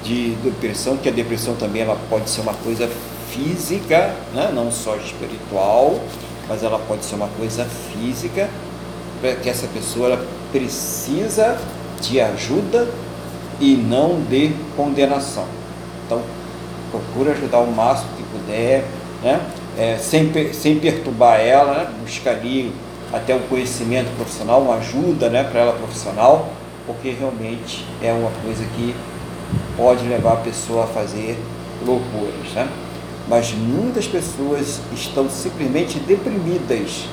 de depressão, que a depressão também ela pode ser uma coisa física, né? não só espiritual, mas ela pode ser uma coisa física, que essa pessoa ela precisa de ajuda e não de condenação. Então, procura ajudar o máximo que puder, né? É, sem, sem perturbar ela, né? buscar ali até um conhecimento profissional, uma ajuda né, para ela profissional, porque realmente é uma coisa que pode levar a pessoa a fazer loucuras. Né? Mas muitas pessoas estão simplesmente deprimidas.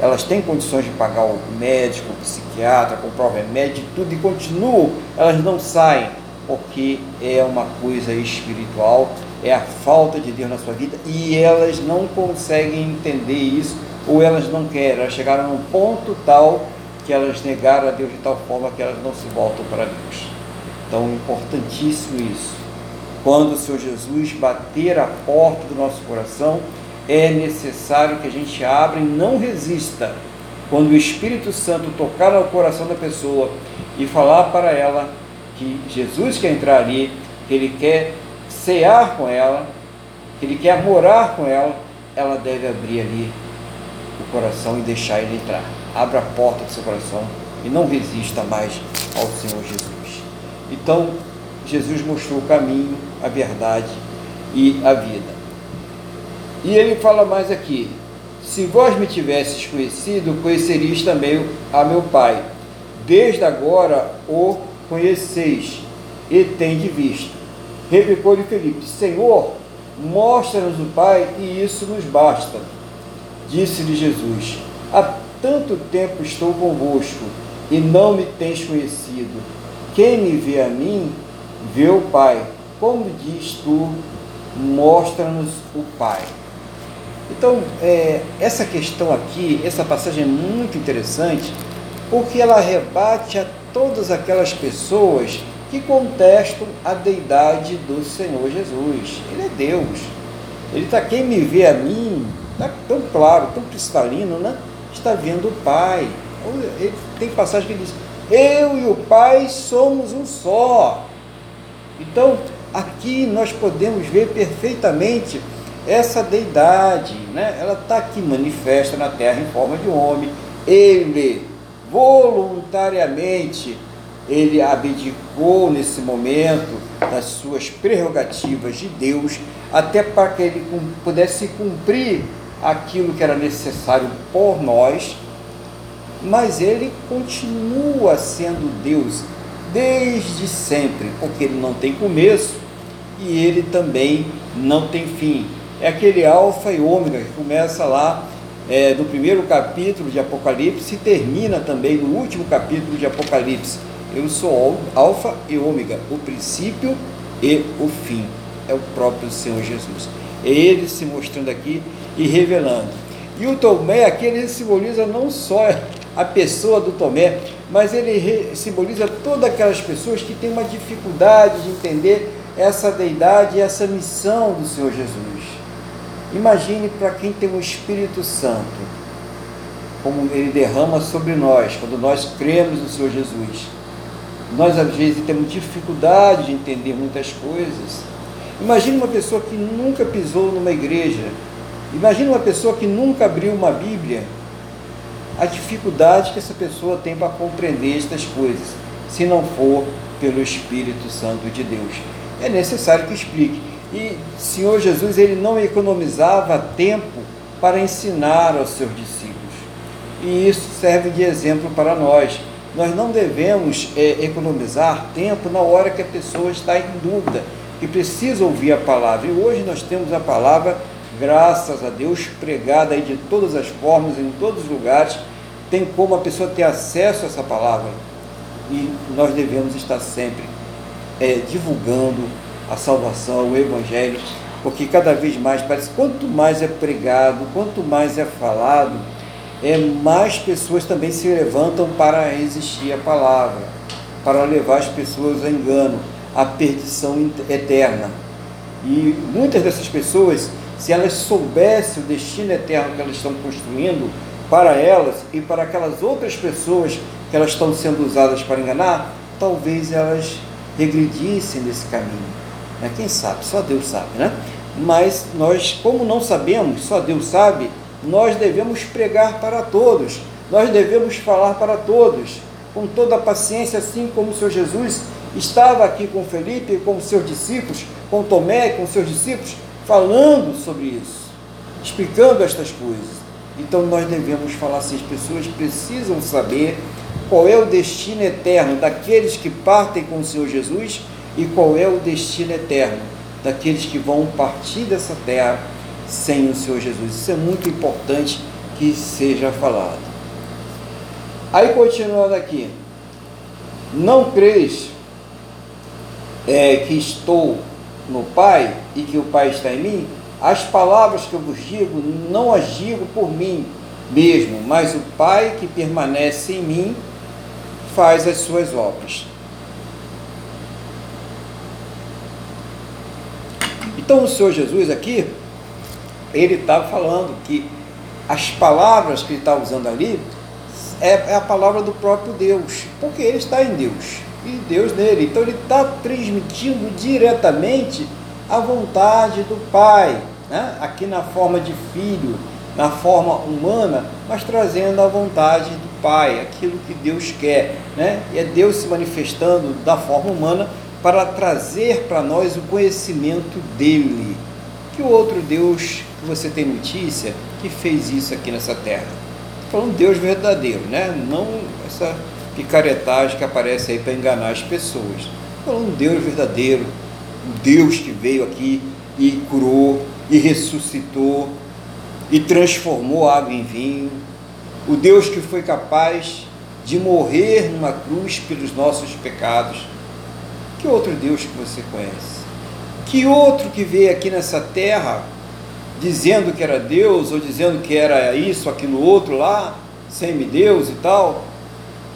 Elas têm condições de pagar o médico, o psiquiatra, comprar o remédio, tudo e continuam, elas não saem, porque é uma coisa espiritual é a falta de Deus na sua vida e elas não conseguem entender isso ou elas não querem. Elas chegaram num ponto tal que elas negaram a Deus de tal forma que elas não se voltam para Deus. Então, importantíssimo isso. Quando o Senhor Jesus bater a porta do nosso coração, é necessário que a gente abra e não resista. Quando o Espírito Santo tocar no coração da pessoa e falar para ela que Jesus quer entrar ali, que Ele quer cear com ela, que Ele quer morar com ela, ela deve abrir ali o coração e deixar Ele entrar. Abra a porta do seu coração e não resista mais ao Senhor Jesus. Então, Jesus mostrou o caminho, a verdade e a vida. E ele fala mais aqui: Se vós me tivesses conhecido, conheceríeis também a meu Pai. Desde agora o conheceis e tende visto. Replicou-lhe Felipe: Senhor, mostra-nos o Pai e isso nos basta. Disse-lhe Jesus: Há tanto tempo estou convosco e não me tens conhecido. Quem me vê a mim, vê o Pai. Como diz tu, mostra-nos o Pai. Então, é, essa questão aqui, essa passagem é muito interessante, porque ela rebate a todas aquelas pessoas que contestam a deidade do Senhor Jesus. Ele é Deus. Ele está, quem me vê a mim, está tão claro, tão cristalino, né? está vendo o Pai. Ele, tem passagem que diz, eu e o Pai somos um só. Então, aqui nós podemos ver perfeitamente essa deidade, né? ela está aqui manifesta na terra em forma de homem. Ele voluntariamente ele abdicou nesse momento das suas prerrogativas de Deus, até para que ele pudesse cumprir aquilo que era necessário por nós, mas ele continua sendo Deus desde sempre, porque ele não tem começo e ele também não tem fim. É aquele alfa e ômega que começa lá é, no primeiro capítulo de Apocalipse e termina também no último capítulo de Apocalipse. Eu sou alfa e ômega, o princípio e o fim. É o próprio Senhor Jesus. É ele se mostrando aqui e revelando. E o Tomé aqui ele simboliza não só a pessoa do Tomé, mas ele simboliza todas aquelas pessoas que têm uma dificuldade de entender essa deidade essa missão do Senhor Jesus. Imagine para quem tem o Espírito Santo, como ele derrama sobre nós, quando nós cremos no Senhor Jesus. Nós, às vezes, temos dificuldade de entender muitas coisas. Imagine uma pessoa que nunca pisou numa igreja. Imagine uma pessoa que nunca abriu uma Bíblia. A dificuldade que essa pessoa tem para compreender estas coisas, se não for pelo Espírito Santo de Deus. É necessário que explique. E Senhor Jesus, ele não economizava tempo para ensinar aos seus discípulos. E isso serve de exemplo para nós nós não devemos é, economizar tempo na hora que a pessoa está em dúvida e precisa ouvir a palavra. E hoje nós temos a palavra, graças a Deus, pregada aí de todas as formas, em todos os lugares. Tem como a pessoa ter acesso a essa palavra. E nós devemos estar sempre é, divulgando a salvação, o Evangelho, porque cada vez mais parece, quanto mais é pregado, quanto mais é falado, é, mais pessoas também se levantam para resistir à palavra, para levar as pessoas a engano, à perdição eterna. E muitas dessas pessoas, se elas soubessem o destino eterno que elas estão construindo para elas e para aquelas outras pessoas que elas estão sendo usadas para enganar, talvez elas regredissem nesse caminho. Né? Quem sabe? Só Deus sabe, né? Mas nós, como não sabemos, só Deus sabe, nós devemos pregar para todos, nós devemos falar para todos, com toda a paciência, assim como o Senhor Jesus estava aqui com Felipe, com seus discípulos, com Tomé, com seus discípulos, falando sobre isso, explicando estas coisas. Então nós devemos falar assim, as pessoas precisam saber qual é o destino eterno daqueles que partem com o Senhor Jesus e qual é o destino eterno daqueles que vão partir dessa terra sem o Senhor Jesus. Isso é muito importante que seja falado. Aí continuando aqui, não crês é, que estou no Pai e que o Pai está em mim? As palavras que eu vos digo, não as digo por mim, mesmo, mas o Pai que permanece em mim faz as suas obras. Então o Senhor Jesus aqui, ele está falando que as palavras que ele está usando ali é, é, a palavra do próprio Deus, porque ele está em Deus e Deus nele. Então ele está transmitindo diretamente a vontade do Pai, né? aqui na forma de filho, na forma humana, mas trazendo a vontade do Pai, aquilo que Deus quer. Né? E é Deus se manifestando da forma humana para trazer para nós o conhecimento dele. Que outro Deus você tem notícia que fez isso aqui nessa terra? Falando Deus verdadeiro, né? Não essa picaretagem que aparece aí para enganar as pessoas. Falando Deus verdadeiro, o Deus que veio aqui e curou e ressuscitou e transformou água em vinho, o Deus que foi capaz de morrer numa cruz pelos nossos pecados. Que outro Deus que você conhece? Que outro que veio aqui nessa terra dizendo que era Deus ou dizendo que era isso, aquilo, outro lá, semideus e tal,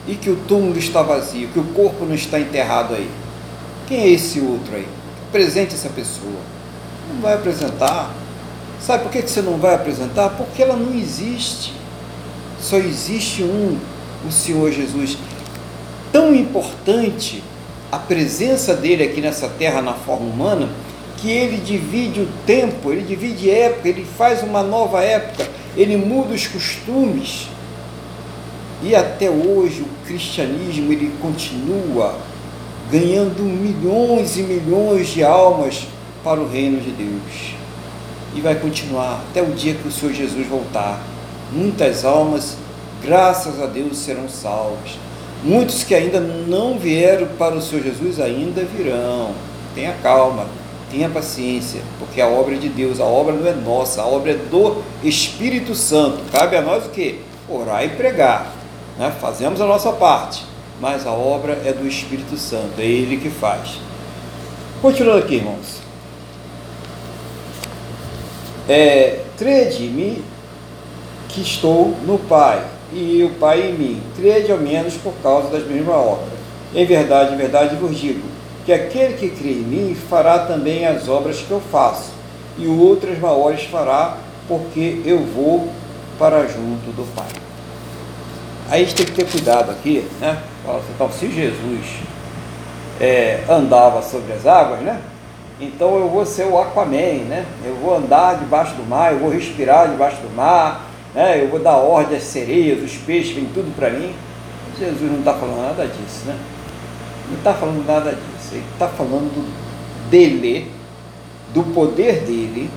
e que o túmulo está vazio, que o corpo não está enterrado aí? Quem é esse outro aí? Apresente essa pessoa. Não vai apresentar. Sabe por que você não vai apresentar? Porque ela não existe. Só existe um, o Senhor Jesus. Tão importante a presença dele aqui nessa terra na forma humana, que ele divide o tempo, ele divide época, ele faz uma nova época, ele muda os costumes. E até hoje o cristianismo ele continua ganhando milhões e milhões de almas para o reino de Deus. E vai continuar até o dia que o Senhor Jesus voltar. Muitas almas, graças a Deus, serão salvas. Muitos que ainda não vieram para o Senhor Jesus ainda virão. Tenha calma, tenha paciência, porque a obra é de Deus, a obra não é nossa, a obra é do Espírito Santo. Cabe a nós o quê? Orar e pregar. Né? Fazemos a nossa parte, mas a obra é do Espírito Santo, é Ele que faz. Continuando aqui, irmãos. É, Crede-me que estou no Pai e o Pai em mim. Crede ao menos por causa das mesmas obras. Em verdade, em verdade vos digo, que aquele que crê em mim fará também as obras que eu faço, e outras maiores fará, porque eu vou para junto do Pai. Aí a gente tem que ter cuidado aqui, né? Então, se Jesus é, andava sobre as águas, né? Então eu vou ser o Aquaman, né? Eu vou andar debaixo do mar, eu vou respirar debaixo do mar, né? eu vou dar ordem às sereias, os peixes, vem tudo para mim. Jesus não está falando nada disso, né? Não está falando nada disso. Ele está falando dele, do poder dele,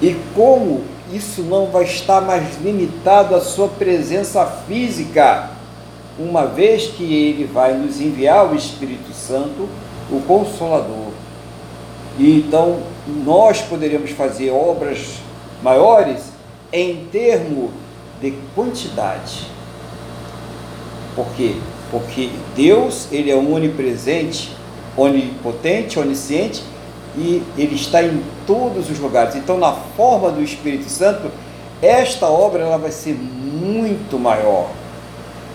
e como isso não vai estar mais limitado à sua presença física, uma vez que ele vai nos enviar o Espírito Santo, o Consolador. E então nós poderemos fazer obras maiores em termo de quantidade. Por quê? Porque Deus, ele é onipresente, onipotente, onisciente e ele está em todos os lugares. Então, na forma do Espírito Santo, esta obra ela vai ser muito maior.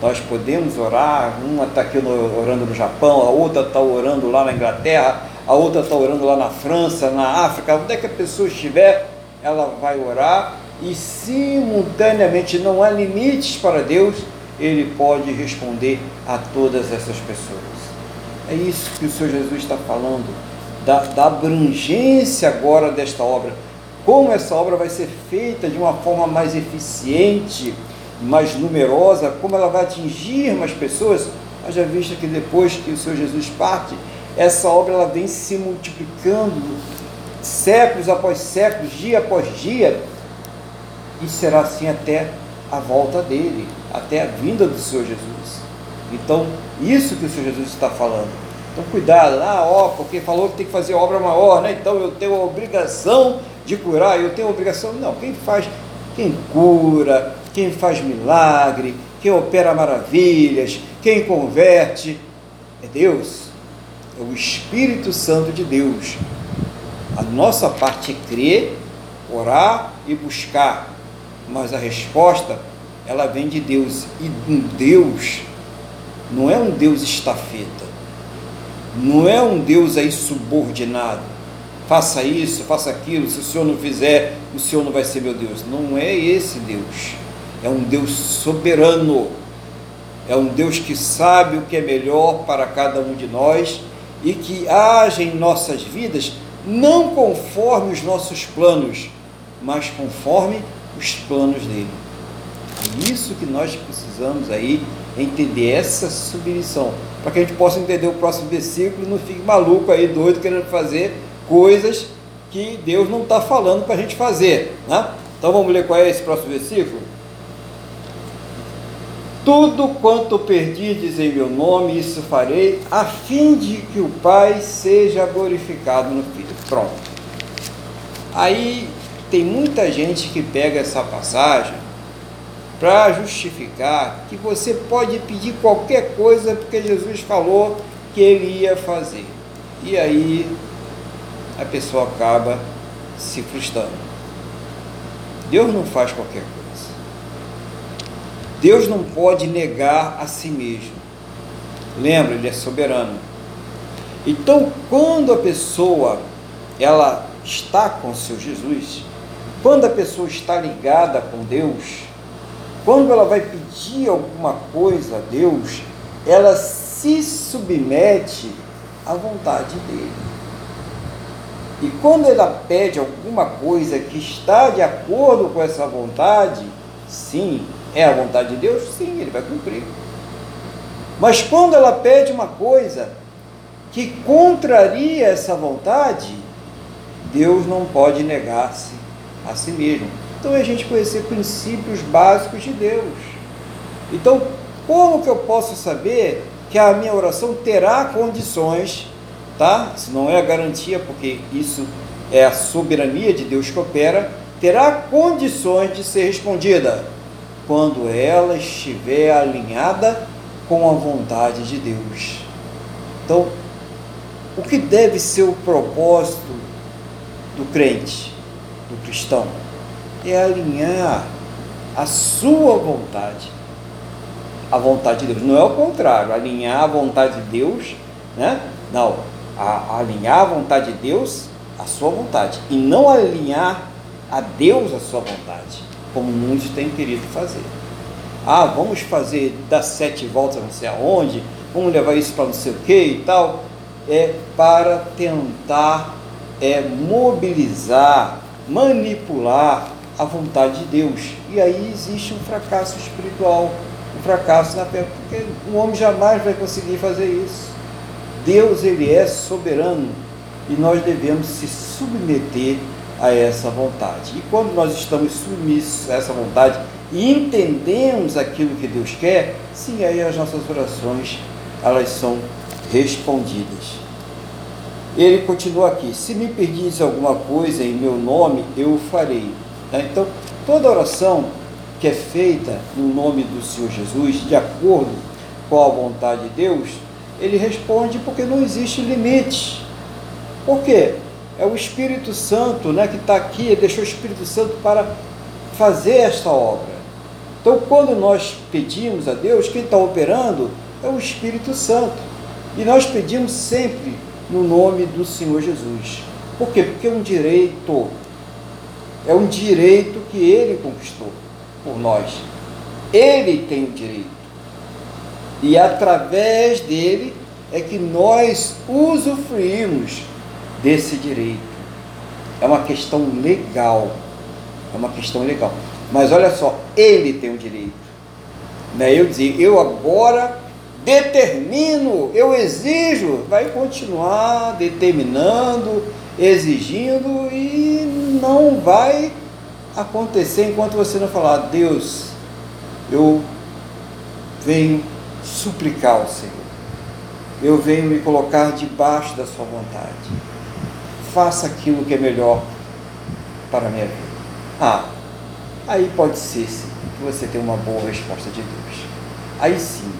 Nós podemos orar, uma está aqui orando no Japão, a outra está orando lá na Inglaterra, a outra está orando lá na França, na África, onde é que a pessoa estiver, ela vai orar e simultaneamente não há limites para Deus, ele pode responder a todas essas pessoas. É isso que o Senhor Jesus está falando, da, da abrangência agora desta obra. Como essa obra vai ser feita de uma forma mais eficiente, mais numerosa, como ela vai atingir mais pessoas, haja vista que depois que o Senhor Jesus parte, essa obra ela vem se multiplicando séculos após séculos, dia após dia, e será assim até a volta dele, até a vinda do Senhor Jesus. Então, isso que o Senhor Jesus está falando. Então, cuidado, ah, ó, porque falou que tem que fazer obra maior, né? Então eu tenho a obrigação de curar, eu tenho a obrigação. Não, quem faz, quem cura, quem faz milagre, quem opera maravilhas, quem converte, é Deus, é o Espírito Santo de Deus. A nossa parte é crer, orar e buscar mas a resposta ela vem de Deus. E um Deus não é um Deus estafeta, não é um Deus aí subordinado. Faça isso, faça aquilo, se o Senhor não fizer, o Senhor não vai ser meu Deus. Não é esse Deus. É um Deus soberano. É um Deus que sabe o que é melhor para cada um de nós e que age em nossas vidas não conforme os nossos planos, mas conforme os planos dele. É isso que nós precisamos aí entender, essa submissão, para que a gente possa entender o próximo versículo e não fique maluco aí, doido, querendo fazer coisas que Deus não está falando para a gente fazer. Né? Então vamos ler qual é esse próximo versículo? Tudo quanto perdides em meu nome, isso farei, a fim de que o Pai seja glorificado no Filho. Pronto. Aí tem muita gente que pega essa passagem para justificar que você pode pedir qualquer coisa porque Jesus falou que ele ia fazer. E aí a pessoa acaba se frustrando. Deus não faz qualquer coisa. Deus não pode negar a si mesmo. Lembra, ele é soberano. Então, quando a pessoa ela está com seu Jesus, quando a pessoa está ligada com Deus, quando ela vai pedir alguma coisa a Deus, ela se submete à vontade dele. E quando ela pede alguma coisa que está de acordo com essa vontade, sim, é a vontade de Deus? Sim, ele vai cumprir. Mas quando ela pede uma coisa que contraria essa vontade, Deus não pode negar-se a si mesmo. Então é a gente conhecer princípios básicos de Deus. Então, como que eu posso saber que a minha oração terá condições, tá? Isso não é a garantia, porque isso é a soberania de Deus que opera, terá condições de ser respondida quando ela estiver alinhada com a vontade de Deus. Então, o que deve ser o propósito do crente, do cristão? É alinhar a sua vontade à vontade de Deus. Não é o contrário, alinhar a vontade de Deus, né? Não, a, alinhar a vontade de Deus à sua vontade e não alinhar a Deus a sua vontade como muitos têm querido fazer. Ah, vamos fazer das sete voltas não sei aonde, vamos levar isso para não sei o que e tal. É para tentar é, mobilizar, manipular a vontade de Deus. E aí existe um fracasso espiritual, um fracasso na fé, porque o homem jamais vai conseguir fazer isso. Deus, ele é soberano e nós devemos se submeter a essa vontade. E quando nós estamos submissos a essa vontade e entendemos aquilo que Deus quer, sim, aí as nossas orações elas são respondidas. Ele continua aqui: se me pedis alguma coisa em meu nome, eu o farei. Tá? Então, toda oração que é feita no nome do Senhor Jesus, de acordo com a vontade de Deus, ele responde porque não existe limite. Por quê? é o Espírito Santo né, que está aqui, deixou o Espírito Santo para fazer esta obra. Então, quando nós pedimos a Deus, quem está operando é o Espírito Santo. E nós pedimos sempre no nome do Senhor Jesus. Por quê? Porque é um direito. É um direito que ele conquistou por nós. Ele tem o direito. E através dele é que nós usufruímos desse direito. É uma questão legal. É uma questão legal. Mas olha só, ele tem o direito. Não é eu dizer, eu agora determino, eu exijo, vai continuar determinando, exigindo e não vai acontecer enquanto você não falar, Deus, eu venho suplicar ao Senhor. Eu venho me colocar debaixo da sua vontade faça aquilo que é melhor para a minha vida. Ah, aí pode ser sim, que você tenha uma boa resposta de Deus. Aí sim,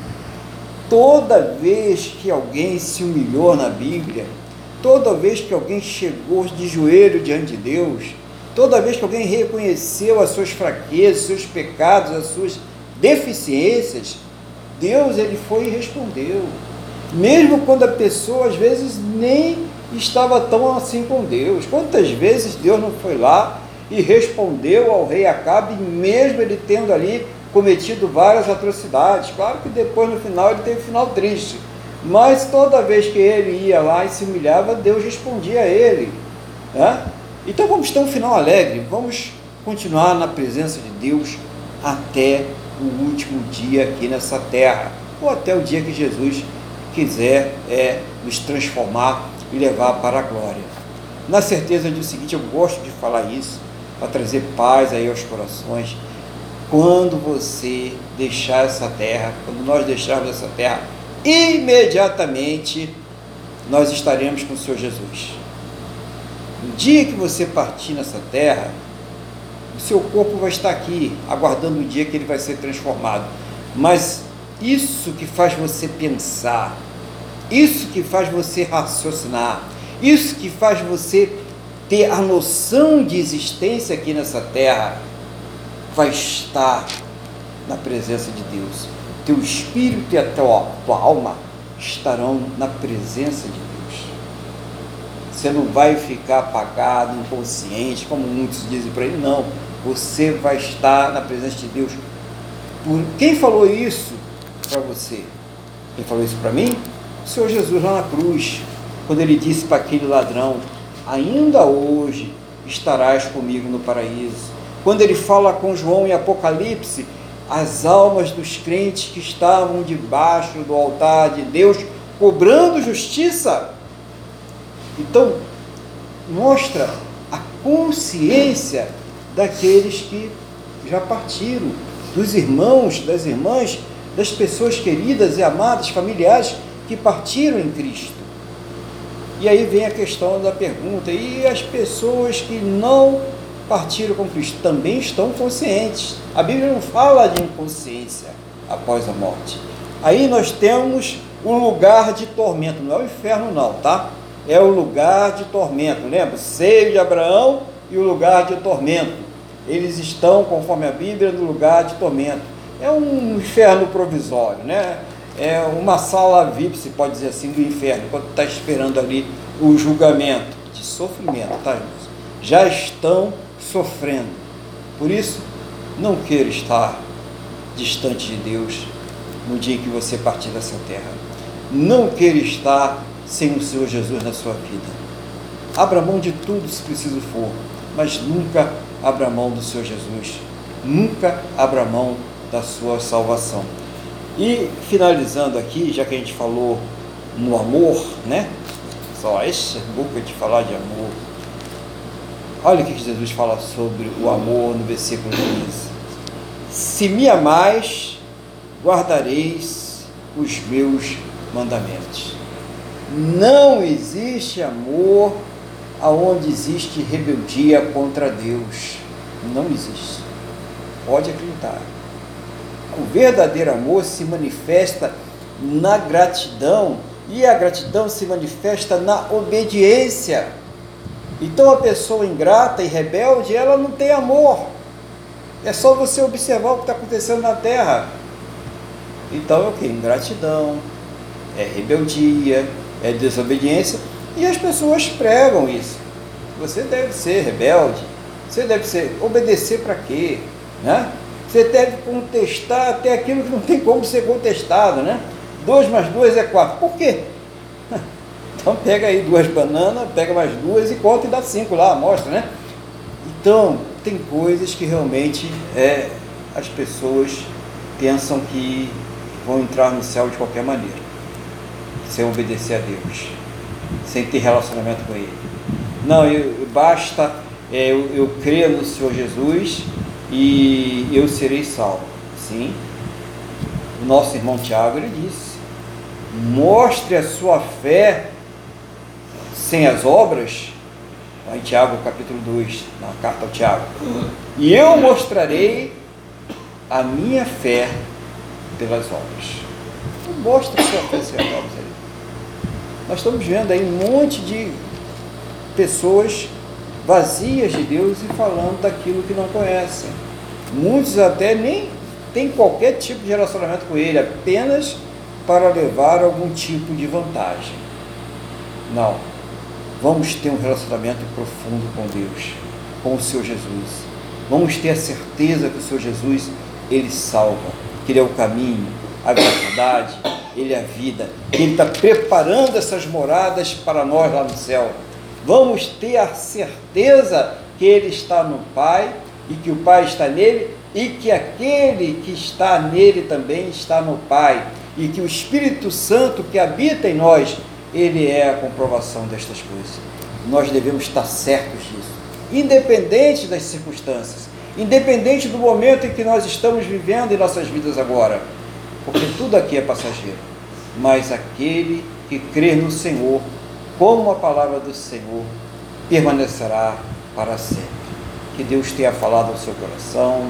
toda vez que alguém se humilhou na Bíblia, toda vez que alguém chegou de joelho diante de Deus, toda vez que alguém reconheceu as suas fraquezas, seus pecados, as suas deficiências, Deus ele foi e respondeu. Mesmo quando a pessoa às vezes nem estava tão assim com Deus. Quantas vezes Deus não foi lá e respondeu ao rei Acabe, mesmo ele tendo ali cometido várias atrocidades. Claro que depois no final ele teve um final triste. Mas toda vez que ele ia lá e se humilhava, Deus respondia a ele. Né? Então vamos ter um final alegre, vamos continuar na presença de Deus até o último dia aqui nessa terra, ou até o dia que Jesus quiser é, nos transformar e levar para a glória. Na certeza de o seguinte, eu gosto de falar isso, para trazer paz aí aos corações. Quando você deixar essa terra, quando nós deixarmos essa terra, imediatamente nós estaremos com o Senhor Jesus. No dia que você partir nessa terra, o seu corpo vai estar aqui, aguardando o dia que ele vai ser transformado. Mas isso que faz você pensar, isso que faz você raciocinar, isso que faz você ter a noção de existência aqui nessa terra, vai estar na presença de Deus. Teu espírito e a tua, tua alma estarão na presença de Deus. Você não vai ficar apagado, inconsciente, como muitos dizem para ele, não. Você vai estar na presença de Deus. Por quem falou isso para você? Quem falou isso para mim? O Senhor Jesus lá na cruz, quando ele disse para aquele ladrão: Ainda hoje estarás comigo no paraíso. Quando ele fala com João em Apocalipse, as almas dos crentes que estavam debaixo do altar de Deus, cobrando justiça. Então, mostra a consciência daqueles que já partiram, dos irmãos, das irmãs, das pessoas queridas e amadas, familiares que partiram em Cristo. E aí vem a questão da pergunta: e as pessoas que não partiram com Cristo também estão conscientes? A Bíblia não fala de inconsciência após a morte. Aí nós temos o lugar de tormento, não é o inferno, não, tá? É o lugar de tormento, lembra? Seio de Abraão e o lugar de tormento. Eles estão, conforme a Bíblia, no lugar de tormento. É um inferno provisório, né? é uma sala VIP, se pode dizer assim, do inferno, quando está esperando ali o julgamento de sofrimento, tá, irmãos? Já estão sofrendo. Por isso, não queira estar distante de Deus no dia em que você partir dessa terra. Não queira estar sem o Senhor Jesus na sua vida. Abra mão de tudo se preciso for, mas nunca abra mão do Senhor Jesus. Nunca abra mão da sua salvação. E finalizando aqui, já que a gente falou no amor, né? Só essa boca de falar de amor. Olha o que Jesus fala sobre o amor no versículo 15. Se me amais, guardareis os meus mandamentos. Não existe amor aonde existe rebeldia contra Deus. Não existe. Pode acreditar o verdadeiro amor se manifesta na gratidão e a gratidão se manifesta na obediência. Então a pessoa ingrata e rebelde, ela não tem amor. É só você observar o que está acontecendo na terra. Então é o que? Ingratidão, é rebeldia, é desobediência. E as pessoas pregam isso. Você deve ser rebelde, você deve ser obedecer para quê? Né? Você deve contestar até aquilo que não tem como ser contestado, né? 2 mais 2 é 4. Por quê? Então pega aí duas bananas, pega mais duas e conta e dá cinco lá, mostra, né? Então, tem coisas que realmente é, as pessoas pensam que vão entrar no céu de qualquer maneira, sem obedecer a Deus, sem ter relacionamento com Ele. Não, eu, basta é, eu, eu crer no Senhor Jesus e eu serei salvo. Sim. O nosso irmão Tiago ele disse: mostre a sua fé sem as obras. Lá em Tiago capítulo 2, na carta ao Tiago. E eu mostrarei a minha fé pelas obras. Então, mostre a sua fé sem as obras aí. Nós estamos vendo aí um monte de pessoas vazias de Deus e falando daquilo que não conhecem. Muitos até nem têm qualquer tipo de relacionamento com Ele, apenas para levar algum tipo de vantagem. Não. Vamos ter um relacionamento profundo com Deus, com o Senhor Jesus. Vamos ter a certeza que o Senhor Jesus, Ele salva, que Ele é o caminho, a verdade, Ele é a vida, que Ele está preparando essas moradas para nós lá no céu. Vamos ter a certeza que Ele está no Pai e que o Pai está nele e que aquele que está nele também está no Pai e que o Espírito Santo que habita em nós, ele é a comprovação destas coisas. Nós devemos estar certos disso, independente das circunstâncias, independente do momento em que nós estamos vivendo em nossas vidas agora, porque tudo aqui é passageiro. Mas aquele que crer no Senhor, como a palavra do Senhor, permanecerá para sempre. Que Deus tenha falado ao seu coração,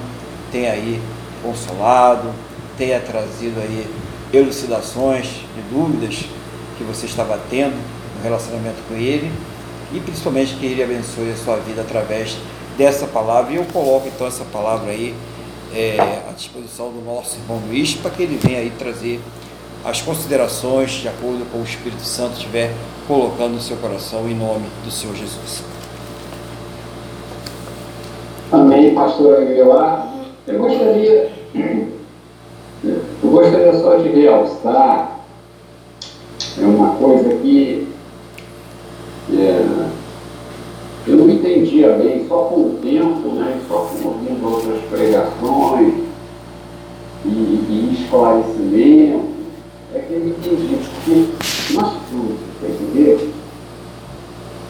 tenha aí consolado, tenha trazido aí elucidações de dúvidas que você estava tendo no relacionamento com Ele e principalmente que Ele abençoe a sua vida através dessa palavra. E eu coloco então essa palavra aí é, à disposição do nosso irmão Luiz para que ele venha aí trazer as considerações de acordo com o Espírito Santo estiver colocando no seu coração em nome do Senhor Jesus. Amém, pastor Aguilar. Eu gostaria eu gostaria só de realçar é uma coisa que é, eu não entendia bem, só com o tempo, né, só com ouvindo outras pregações e, e esclarecimento, é que eu entendi, porque nós tudo, entendeu?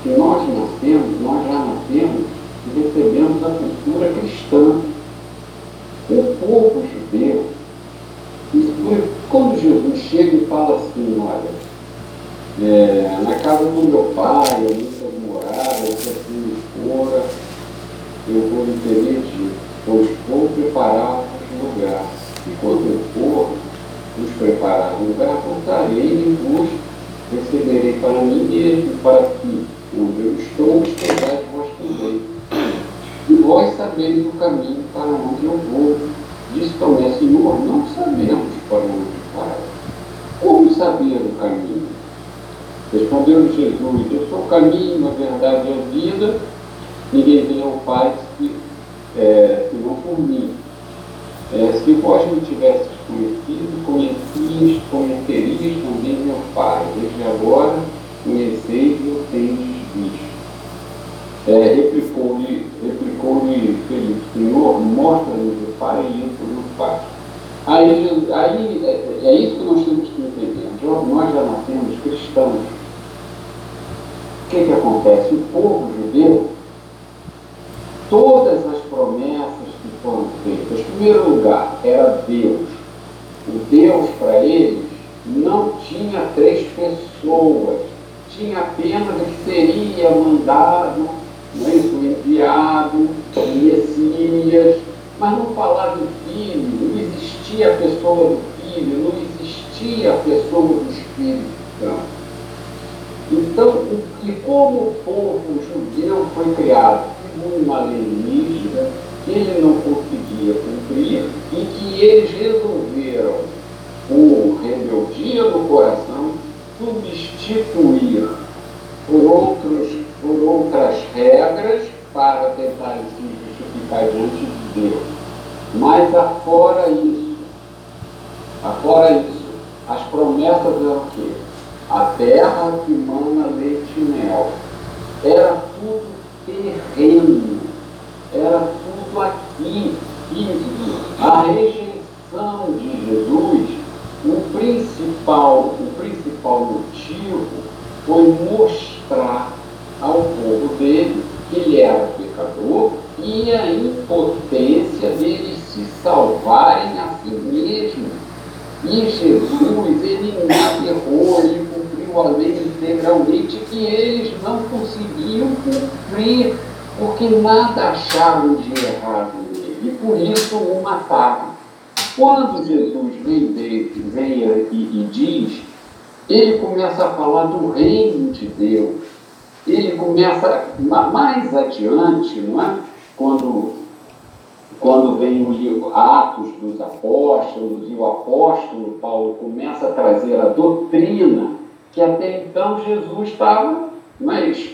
Que nós nascemos, nós já nascemos e recebemos a cultura cristã. O povo judeu quando Jesus chega e fala assim, olha, é, na casa do meu pai, eu muitas moradas, se assim fora, eu vou lhe pedir, pois vou preparar um lugar. E quando eu for vos preparar um lugar, voltarei e vos receberei para mim mesmo, para que onde eu estou, estejais vós também. E vós sabeis o caminho para onde eu vou. Diz também, Senhor, não sabemos para onde vai. Como saber o caminho? Respondeu Jesus, eu sou o caminho, a verdade e a vida, ninguém vem ao Pai se, é, senão por mim. É, se vós me tivesses conhecido, conhecias, conhecerias também meu Pai. Desde agora conheceis e o tendes visto. É, replicou-lhe replicou Felipe, Senhor, mostra-nos o Pai e isso nos Pai. Aí, aí é, é, isso que nós temos que entender. Nós já nascemos cristãos. O que, que acontece? O povo judeu, todas as promessas que foram feitas, em primeiro lugar, era Deus. O Deus para eles não tinha três pessoas, tinha apenas que seria mandado, não é isso, enviado, Messias, mas não falava em filho, não existia a pessoa do filho, não existia a pessoa do Espírito Santo. E como o povo judeu foi criado por uma lei rígida, que ele não conseguia cumprir, e que eles resolveram, por rebeldia no coração, substituir por, outros, por outras regras para tentar se justificar diante de Deus. Mas afora isso, afora isso, as promessas eram o quê? A terra que mana leite e mel. Era tudo terreno, era tudo aqui, físico. A rejeição de Jesus, o principal, o principal motivo foi mostrar ao povo dele que ele era pecador e a impotência deles se salvarem a si mesmos. E Jesus, ele não errou, ele cumpriu a lei integralmente que eles não conseguiam cumprir, porque nada acharam de errado nele, e por isso o mataram. Quando Jesus vem, vem e, e diz, ele começa a falar do reino de Deus ele começa mais adiante, não é? Quando, quando vem o livro Atos dos Apóstolos e o apóstolo Paulo começa a trazer a doutrina que até então Jesus estava mas,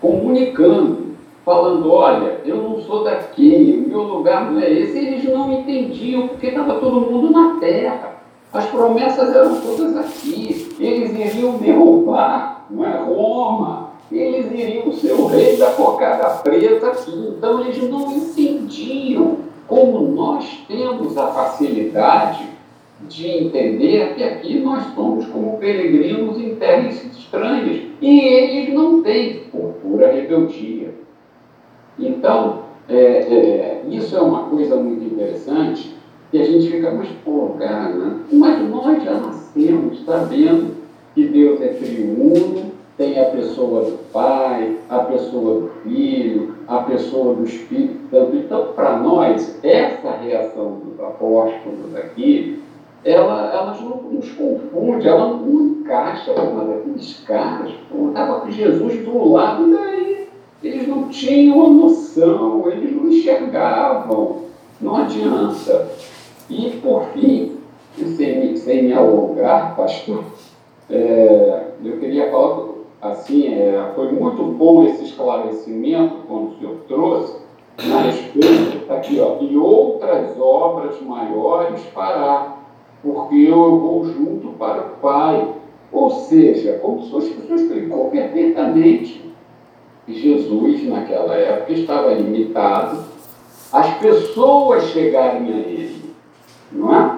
comunicando, falando, olha, eu não sou daqui, o meu lugar não é esse. Eles não entendiam porque estava todo mundo na terra. As promessas eram todas aqui. Eles iriam derrubar, não é Roma eles iriam ser o rei da cocada preta aqui. Então eles não entendiam como nós temos a facilidade de entender que aqui nós somos como peregrinos em terras estranhas e eles não têm, por pura rebeldia. Então, é, é, isso é uma coisa muito interessante que a gente fica, mas pô, cara, mas nós já nascemos sabendo que Deus é triuno, tem a pessoa do Pai, a pessoa do Filho, a pessoa do Espírito Santo. Então, para nós, essa reação dos apóstolos aqui, ela, ela nos confunde, ela não encaixa. Mas aqueles caras, estavam com Jesus do lado, daí eles não tinham a noção, eles não enxergavam. Não adianta. E, por fim, sem, sem me alongar, pastor, é, é, foi muito bom esse esclarecimento quando o senhor trouxe, na respeito, está aqui, ó, e outras obras maiores fará, porque eu vou junto para o Pai. Ou seja, como o senhor explicou perfeitamente, Jesus, naquela época, estava limitado às pessoas chegarem a ele, não é?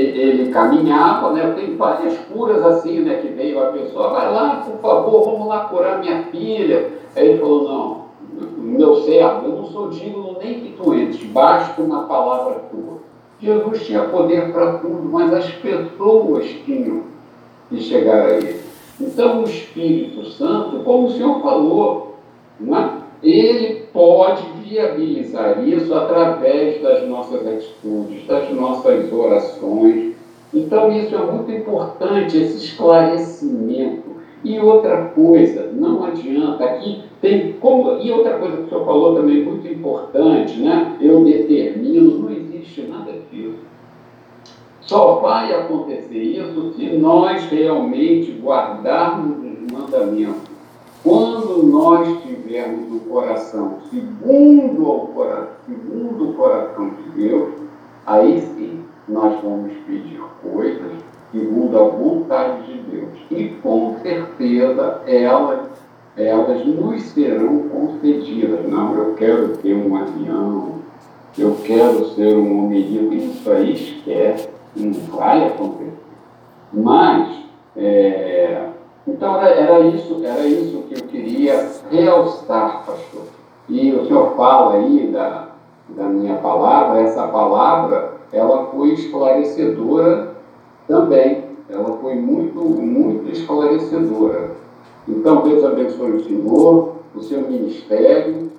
Ele caminhava, né? Tem várias curas assim, né? Que veio a pessoa, vai lá, por favor, vamos lá curar minha filha. Aí ele falou, não, meu servo, eu não sou digno nem que tu entres, basta uma palavra tua. Jesus tinha poder para tudo, mas as pessoas tinham que chegar a ele. Então o Espírito Santo, como o Senhor falou, não é? Ele pode viabilizar isso através das nossas atitudes, das nossas orações. Então, isso é muito importante, esse esclarecimento. E outra coisa, não adianta, aqui tem como. E outra coisa que o senhor falou também muito importante, né? Eu determino, não existe nada disso. Só vai acontecer isso se nós realmente guardarmos os mandamentos quando nós tivermos o coração segundo o coração, segundo o coração de Deus, aí sim nós vamos pedir coisas segundo a vontade de Deus. E com certeza elas, elas nos serão concedidas. Não, eu quero ter um avião, eu quero ser um homem rico. Isso aí esquece, não vai acontecer. Mas é, então era, isso, era isso que eu queria realçar, pastor. E o senhor fala aí da, da minha palavra, essa palavra, ela foi esclarecedora também. Ela foi muito, muito esclarecedora. Então, Deus abençoe o Senhor, o seu ministério,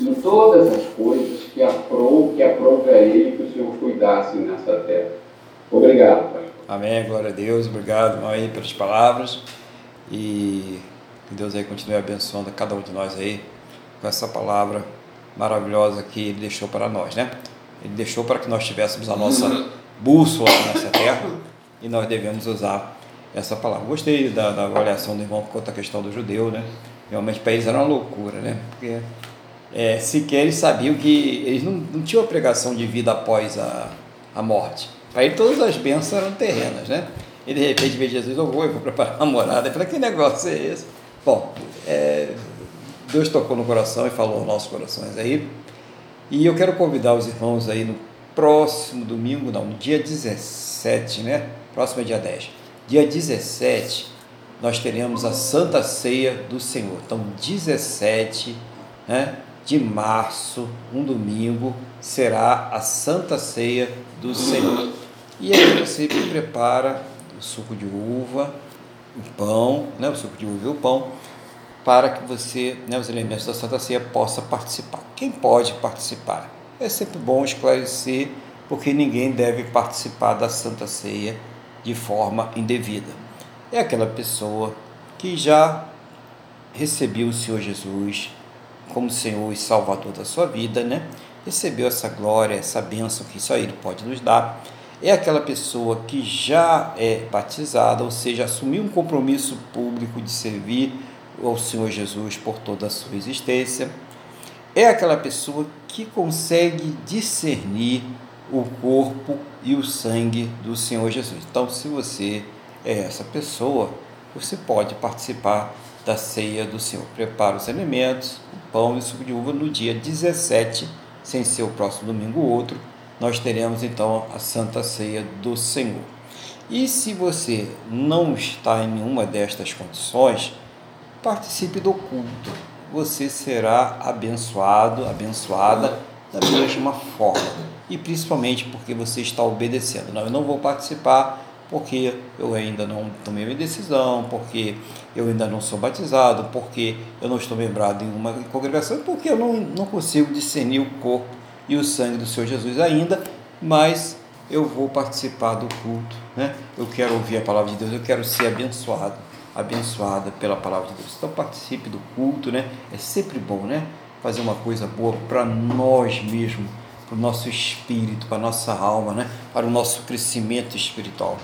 e todas as coisas que aprove, que aprove a Ele que o Senhor cuidasse nessa terra. Obrigado. Amém, glória a Deus, obrigado aí pelas palavras e que Deus aí continue abençoando cada um de nós aí com essa palavra maravilhosa que Ele deixou para nós, né? Ele deixou para que nós tivéssemos a nossa bússola nessa terra e nós devemos usar essa palavra. Gostei da, da avaliação do irmão quanto à questão do judeu, né? Realmente para eles era uma loucura, né? Porque é, sequer eles sabiam que eles não, não tinham a pregação de vida após a, a morte Para ele todas as bênçãos eram terrenas, né? E de repente vê Jesus, eu vou, eu vou preparar uma morada. Falei, que negócio é esse? Bom, é, Deus tocou no coração e falou aos nossos corações aí. E eu quero convidar os irmãos aí no próximo domingo, não, no dia 17, né? Próximo é dia 10. Dia 17, nós teremos a Santa Ceia do Senhor. Então, 17 né, de março, um domingo, será a Santa Ceia do Senhor. E aí você prepara o suco de uva, o pão, né, o suco de uva e o pão, para que você, né, os elementos da Santa Ceia, possa participar. Quem pode participar? É sempre bom esclarecer, porque ninguém deve participar da Santa Ceia de forma indevida. É aquela pessoa que já recebeu o Senhor Jesus como Senhor e Salvador da sua vida, né? Recebeu essa glória, essa bênção que só Ele pode nos dar. É aquela pessoa que já é batizada, ou seja, assumiu um compromisso público de servir ao Senhor Jesus por toda a sua existência. É aquela pessoa que consegue discernir o corpo e o sangue do Senhor Jesus. Então, se você é essa pessoa, você pode participar da ceia do Senhor. Prepara os alimentos, o pão e o suco de uva no dia 17, sem ser o próximo domingo ou outro, nós teremos então a Santa Ceia do Senhor. E se você não está em nenhuma destas condições, participe do culto. Você será abençoado, abençoada da mesma forma. E principalmente porque você está obedecendo. Não, eu não vou participar porque eu ainda não tomei minha decisão, porque eu ainda não sou batizado, porque eu não estou lembrado em uma congregação, porque eu não, não consigo discernir o corpo e o sangue do Senhor Jesus ainda, mas eu vou participar do culto, né? Eu quero ouvir a palavra de Deus, eu quero ser abençoado, abençoada pela palavra de Deus. Então participe do culto, né? É sempre bom, né? Fazer uma coisa boa para nós mesmos, para o nosso espírito, para a nossa alma, né? Para o nosso crescimento espiritual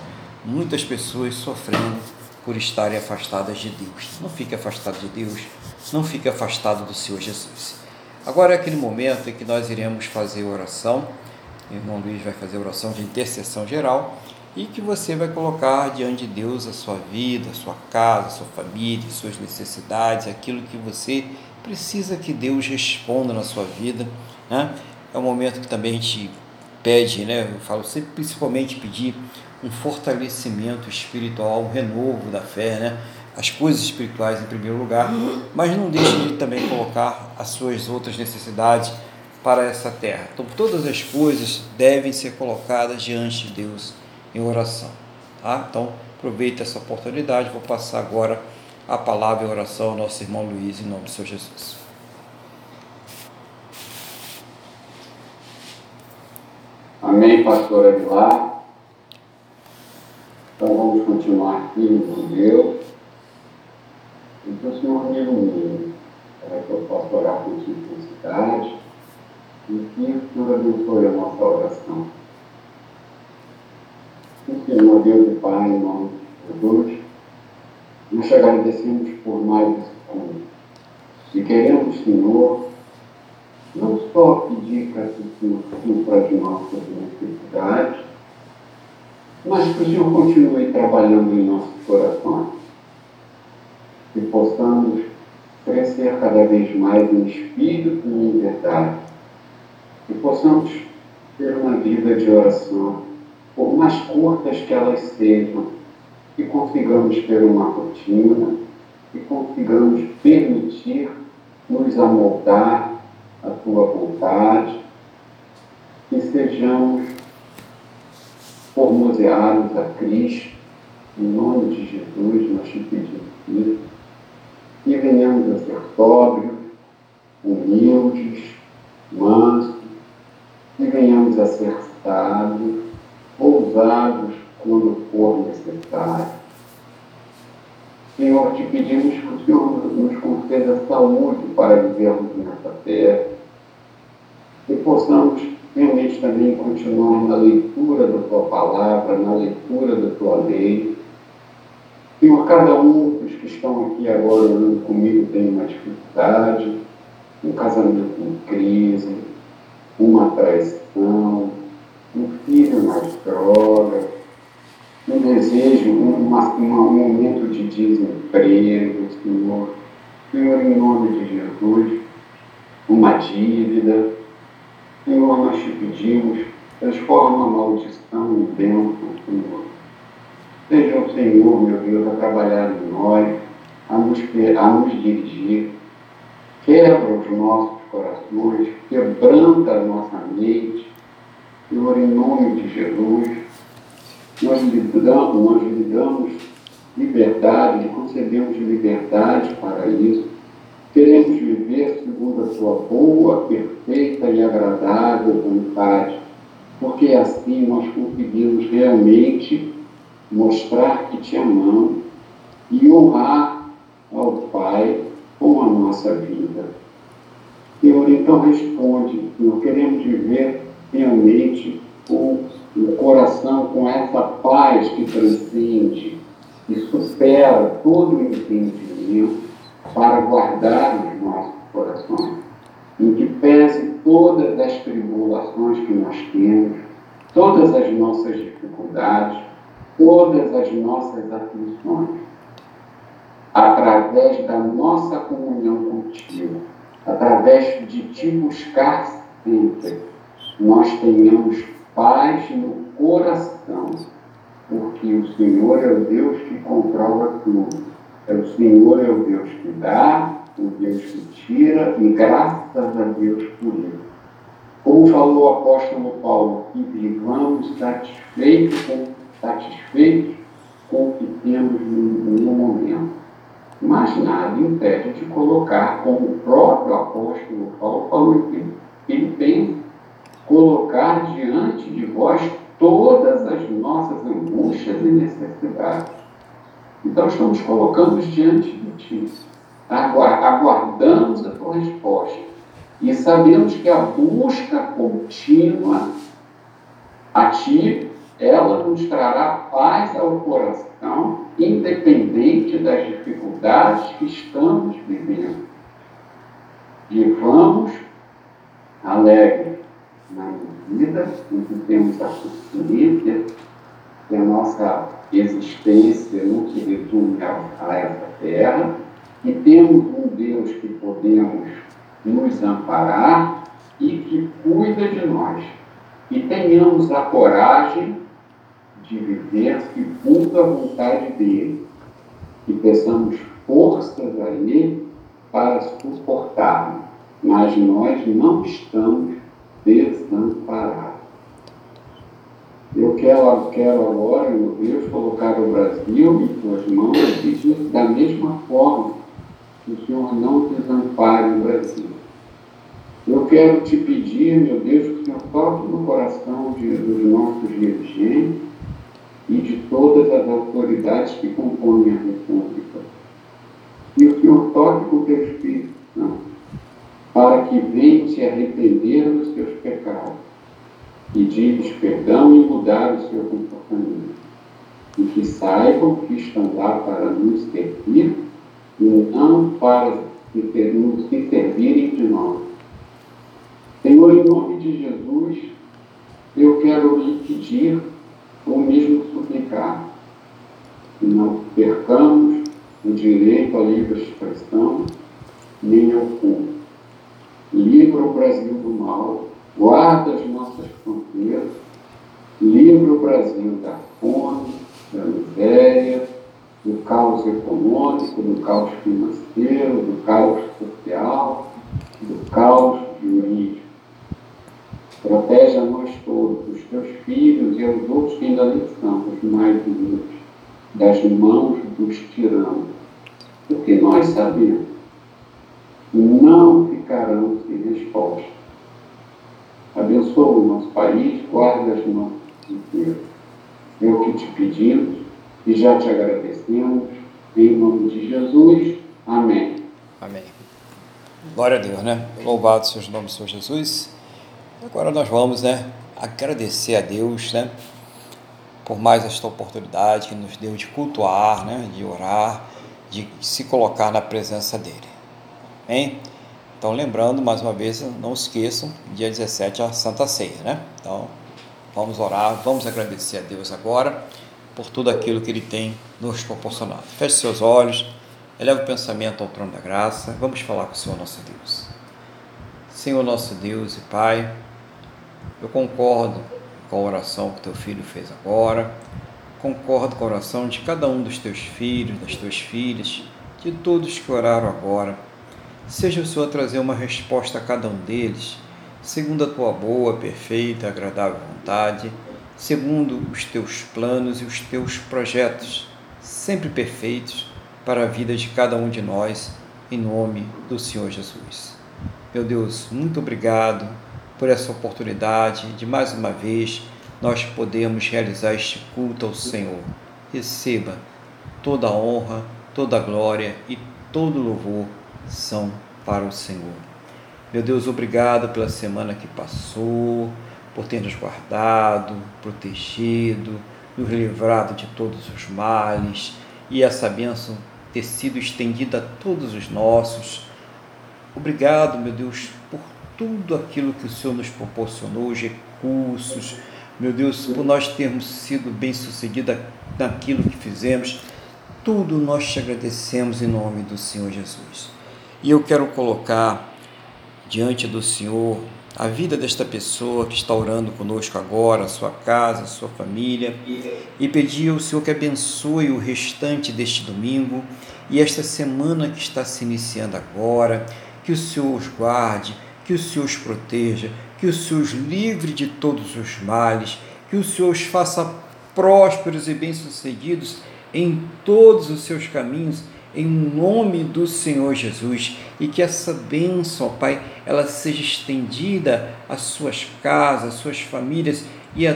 muitas pessoas sofrendo por estarem afastadas de Deus. Não fique afastado de Deus, não fique afastado do Senhor Jesus. Agora é aquele momento em que nós iremos fazer oração. O irmão Luiz vai fazer oração de intercessão geral e que você vai colocar diante de Deus a sua vida, a sua casa, a sua família, as suas necessidades, aquilo que você precisa que Deus responda na sua vida. Né? É um momento que também a gente pede, né? eu falo sempre principalmente pedir um fortalecimento espiritual, um renovo da fé, né? As coisas espirituais em primeiro lugar, mas não deixe de também colocar as suas outras necessidades para essa terra. Então, todas as coisas devem ser colocadas diante de Deus em oração. Tá? Então, aproveite essa oportunidade. Vou passar agora a palavra e oração ao nosso irmão Luiz, em nome do Senhor Jesus. Amém, pastor Aguilar. Então vamos continuar aqui com Deus. Então, Senhor, me ilumine para que eu possa orar com simplicidade e que o Senhor abençoe a nossa oração. E, Senhor Deus e Pai, em nome de Jesus, nós te agradecemos por mais esse convite. E queremos, Senhor, não só pedir para que o Senhor supra de nossas necessidades, mas que o Senhor continue trabalhando em nossos corações e possamos crescer cada vez mais em espírito e em verdade. E possamos ter uma vida de oração, por mais curtas que elas sejam, e consigamos ter uma rotina e consigamos permitir nos amoldar a tua vontade, que sejamos formoseados a Cristo, em nome de Jesus, nós te pedimos e venhamos a ser sóbrios, humildes, mansos, e venhamos a ser sábios, ousados quando for necessário. Senhor, te pedimos que o Senhor nos conceda saúde para vivermos nessa terra e possamos realmente também continuar na leitura da tua palavra, na leitura da tua lei. Senhor, cada um estão aqui agora orando comigo tem uma dificuldade, um casamento em crise, uma traição, um filho nas drogas, um desejo, uma, uma, um momento de desemprego, Senhor. Senhor, em nome de Jesus, uma dívida, Senhor, nós te pedimos, transforma a maldição em bênção, Senhor. Seja o Senhor, meu Deus, a trabalhar em nós, a nos, a nos dirigir. Quebra os nossos corações, quebranta a nossa mente. Senhor, em nome de Jesus, nós lhe damos, nós lhe damos liberdade, lhe concedemos liberdade para isso. Queremos viver segundo a sua boa, perfeita e agradável vontade, porque assim nós conseguimos realmente mostrar que te amamos e honrar ao Pai com a nossa vida. Senhor, então responde, Senhor, queremos viver realmente com o coração com essa paz que transcende e supera todo o entendimento para guardar os nossos corações, em que pese todas as tribulações que nós temos, todas as nossas dificuldades, todas as nossas aflições, através da nossa comunhão contigo, através de te buscar sempre, nós tenhamos paz no coração, porque o Senhor é o Deus que controla tudo. É o Senhor é o Deus que dá, o Deus que tira, e graças a Deus por isso. Como falou o apóstolo Paulo, que vivamos satisfeitos com, satisfeitos com o que temos no, momento. Mas nada impede de colocar, como o próprio apóstolo Paulo falou que ele pensa, colocar diante de vós todas as nossas angústias e necessidades. Então estamos colocando diante de ti, aguardamos a tua resposta e sabemos que a busca contínua a ti, ela nos trará paz ao coração, independente das dificuldades que estamos vivendo. E vamos alegre na vida, em que temos a consciência que a nossa existência no que resume a essa terra, e temos um Deus que podemos nos amparar e que cuida de nós. E tenhamos a coragem de viver segundo a vontade dele. E peçamos forças a ele para suportarmos. Mas nós não estamos desamparados. Eu quero, quero agora, meu Deus, colocar o Brasil em tuas mãos e da mesma forma que o Senhor não desampare o Brasil. Eu quero te pedir, meu Deus, que o Senhor toque no coração de, dos nossos dirigentes e de todas as autoridades que compõem a República. E o com o teu Espírito para que venham se arrepender dos seus pecados, pedir-lhes perdão e mudar o seu comportamento. E que saibam que estão lá para nos servir e não para nos servirem de nós. Senhor, em nome de Jesus, eu quero lhe pedir, suplicar, que não percamos o direito à livre expressão, nem ao culto. Livra o Brasil do mal, guarda as nossas fronteiras, livra o Brasil da fome, da miséria, do caos econômico, do caos financeiro, do caos social, do caos jurídico. Protege a nós todos, os teus filhos e aos outros que ainda nem são os mais humildes, das mãos dos tiranos. Porque nós sabemos não ficarão sem resposta. Abençoa o nosso país, guarda as nossas fronteiras. É o que te pedimos e já te agradecemos. Em nome de Jesus. Amém. Amém. Glória a Deus, né? Louvado seja o nome do Senhor Jesus. Agora nós vamos, né, agradecer a Deus, né, por mais esta oportunidade que nos deu de cultuar, né, de orar, de se colocar na presença dele. Então, lembrando, mais uma vez, não esqueçam, dia 17 a Santa Ceia, né? Então, vamos orar, vamos agradecer a Deus agora por tudo aquilo que Ele tem nos proporcionado. Feche seus olhos, eleve o pensamento ao trono da graça, vamos falar com o Senhor nosso Deus. Senhor nosso Deus e Pai, eu concordo com a oração que teu filho fez agora, concordo com a oração de cada um dos teus filhos, das tuas filhas, de todos que oraram agora. Seja o Senhor trazer uma resposta a cada um deles, segundo a tua boa, perfeita, agradável vontade, segundo os teus planos e os teus projetos, sempre perfeitos para a vida de cada um de nós, em nome do Senhor Jesus. Meu Deus, muito obrigado por essa oportunidade de mais uma vez nós podemos realizar este culto ao Senhor. Receba toda a honra, toda a glória e todo o louvor são para o Senhor. Meu Deus, obrigado pela semana que passou, por ter nos guardado, protegido, nos livrado de todos os males e essa bênção ter sido estendida a todos os nossos. Obrigado, meu Deus, por tudo aquilo que o Senhor nos proporcionou, os recursos, meu Deus, por nós termos sido bem-sucedidos naquilo que fizemos. Tudo nós te agradecemos em nome do Senhor Jesus. E eu quero colocar diante do Senhor a vida desta pessoa que está orando conosco agora, a sua casa, a sua família, e pedir ao Senhor que abençoe o restante deste domingo e esta semana que está se iniciando agora, que o Senhor os guarde, que o Senhor os proteja, que o Senhor os livre de todos os males, que o Senhor os faça prósperos e bem-sucedidos em todos os seus caminhos em nome do Senhor Jesus e que essa bênção, Pai, ela seja estendida às suas casas, às suas famílias e a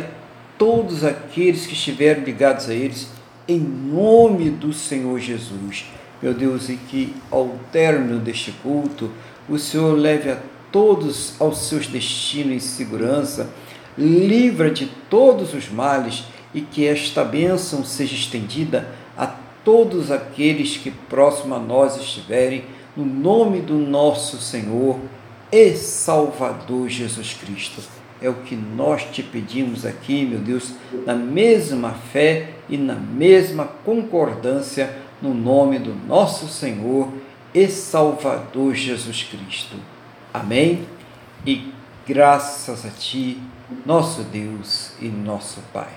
todos aqueles que estiverem ligados a eles, em nome do Senhor Jesus. Meu Deus, e que ao término deste culto, o Senhor leve a todos aos seus destinos em segurança, livra de todos os males e que esta bênção seja estendida a todos aqueles que próximo a nós estiverem, no nome do nosso Senhor e Salvador Jesus Cristo. É o que nós te pedimos aqui, meu Deus, na mesma fé e na mesma concordância, no nome do nosso Senhor e Salvador Jesus Cristo. Amém? E graças a Ti, nosso Deus e nosso Pai.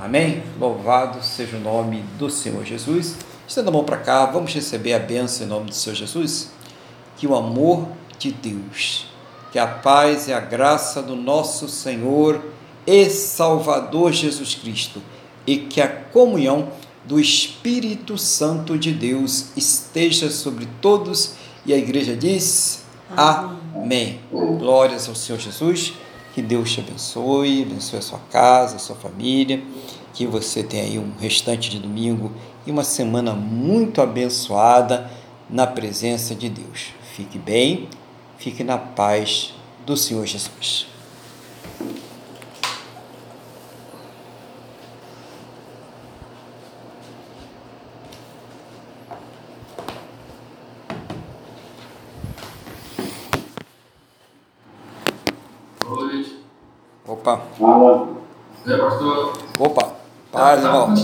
Amém? Louvado seja o nome do Senhor Jesus. Estenda a mão para cá, vamos receber a bênção em nome do Senhor Jesus. Que o amor de Deus, que a paz e a graça do nosso Senhor e Salvador Jesus Cristo e que a comunhão do Espírito Santo de Deus esteja sobre todos. E a igreja diz: Amém. Glórias ao Senhor Jesus. Que Deus te abençoe, abençoe a sua casa, a sua família, que você tenha aí um restante de domingo e uma semana muito abençoada na presença de Deus. Fique bem, fique na paz do Senhor Jesus. Opa. É. Opa. Paz, irmão.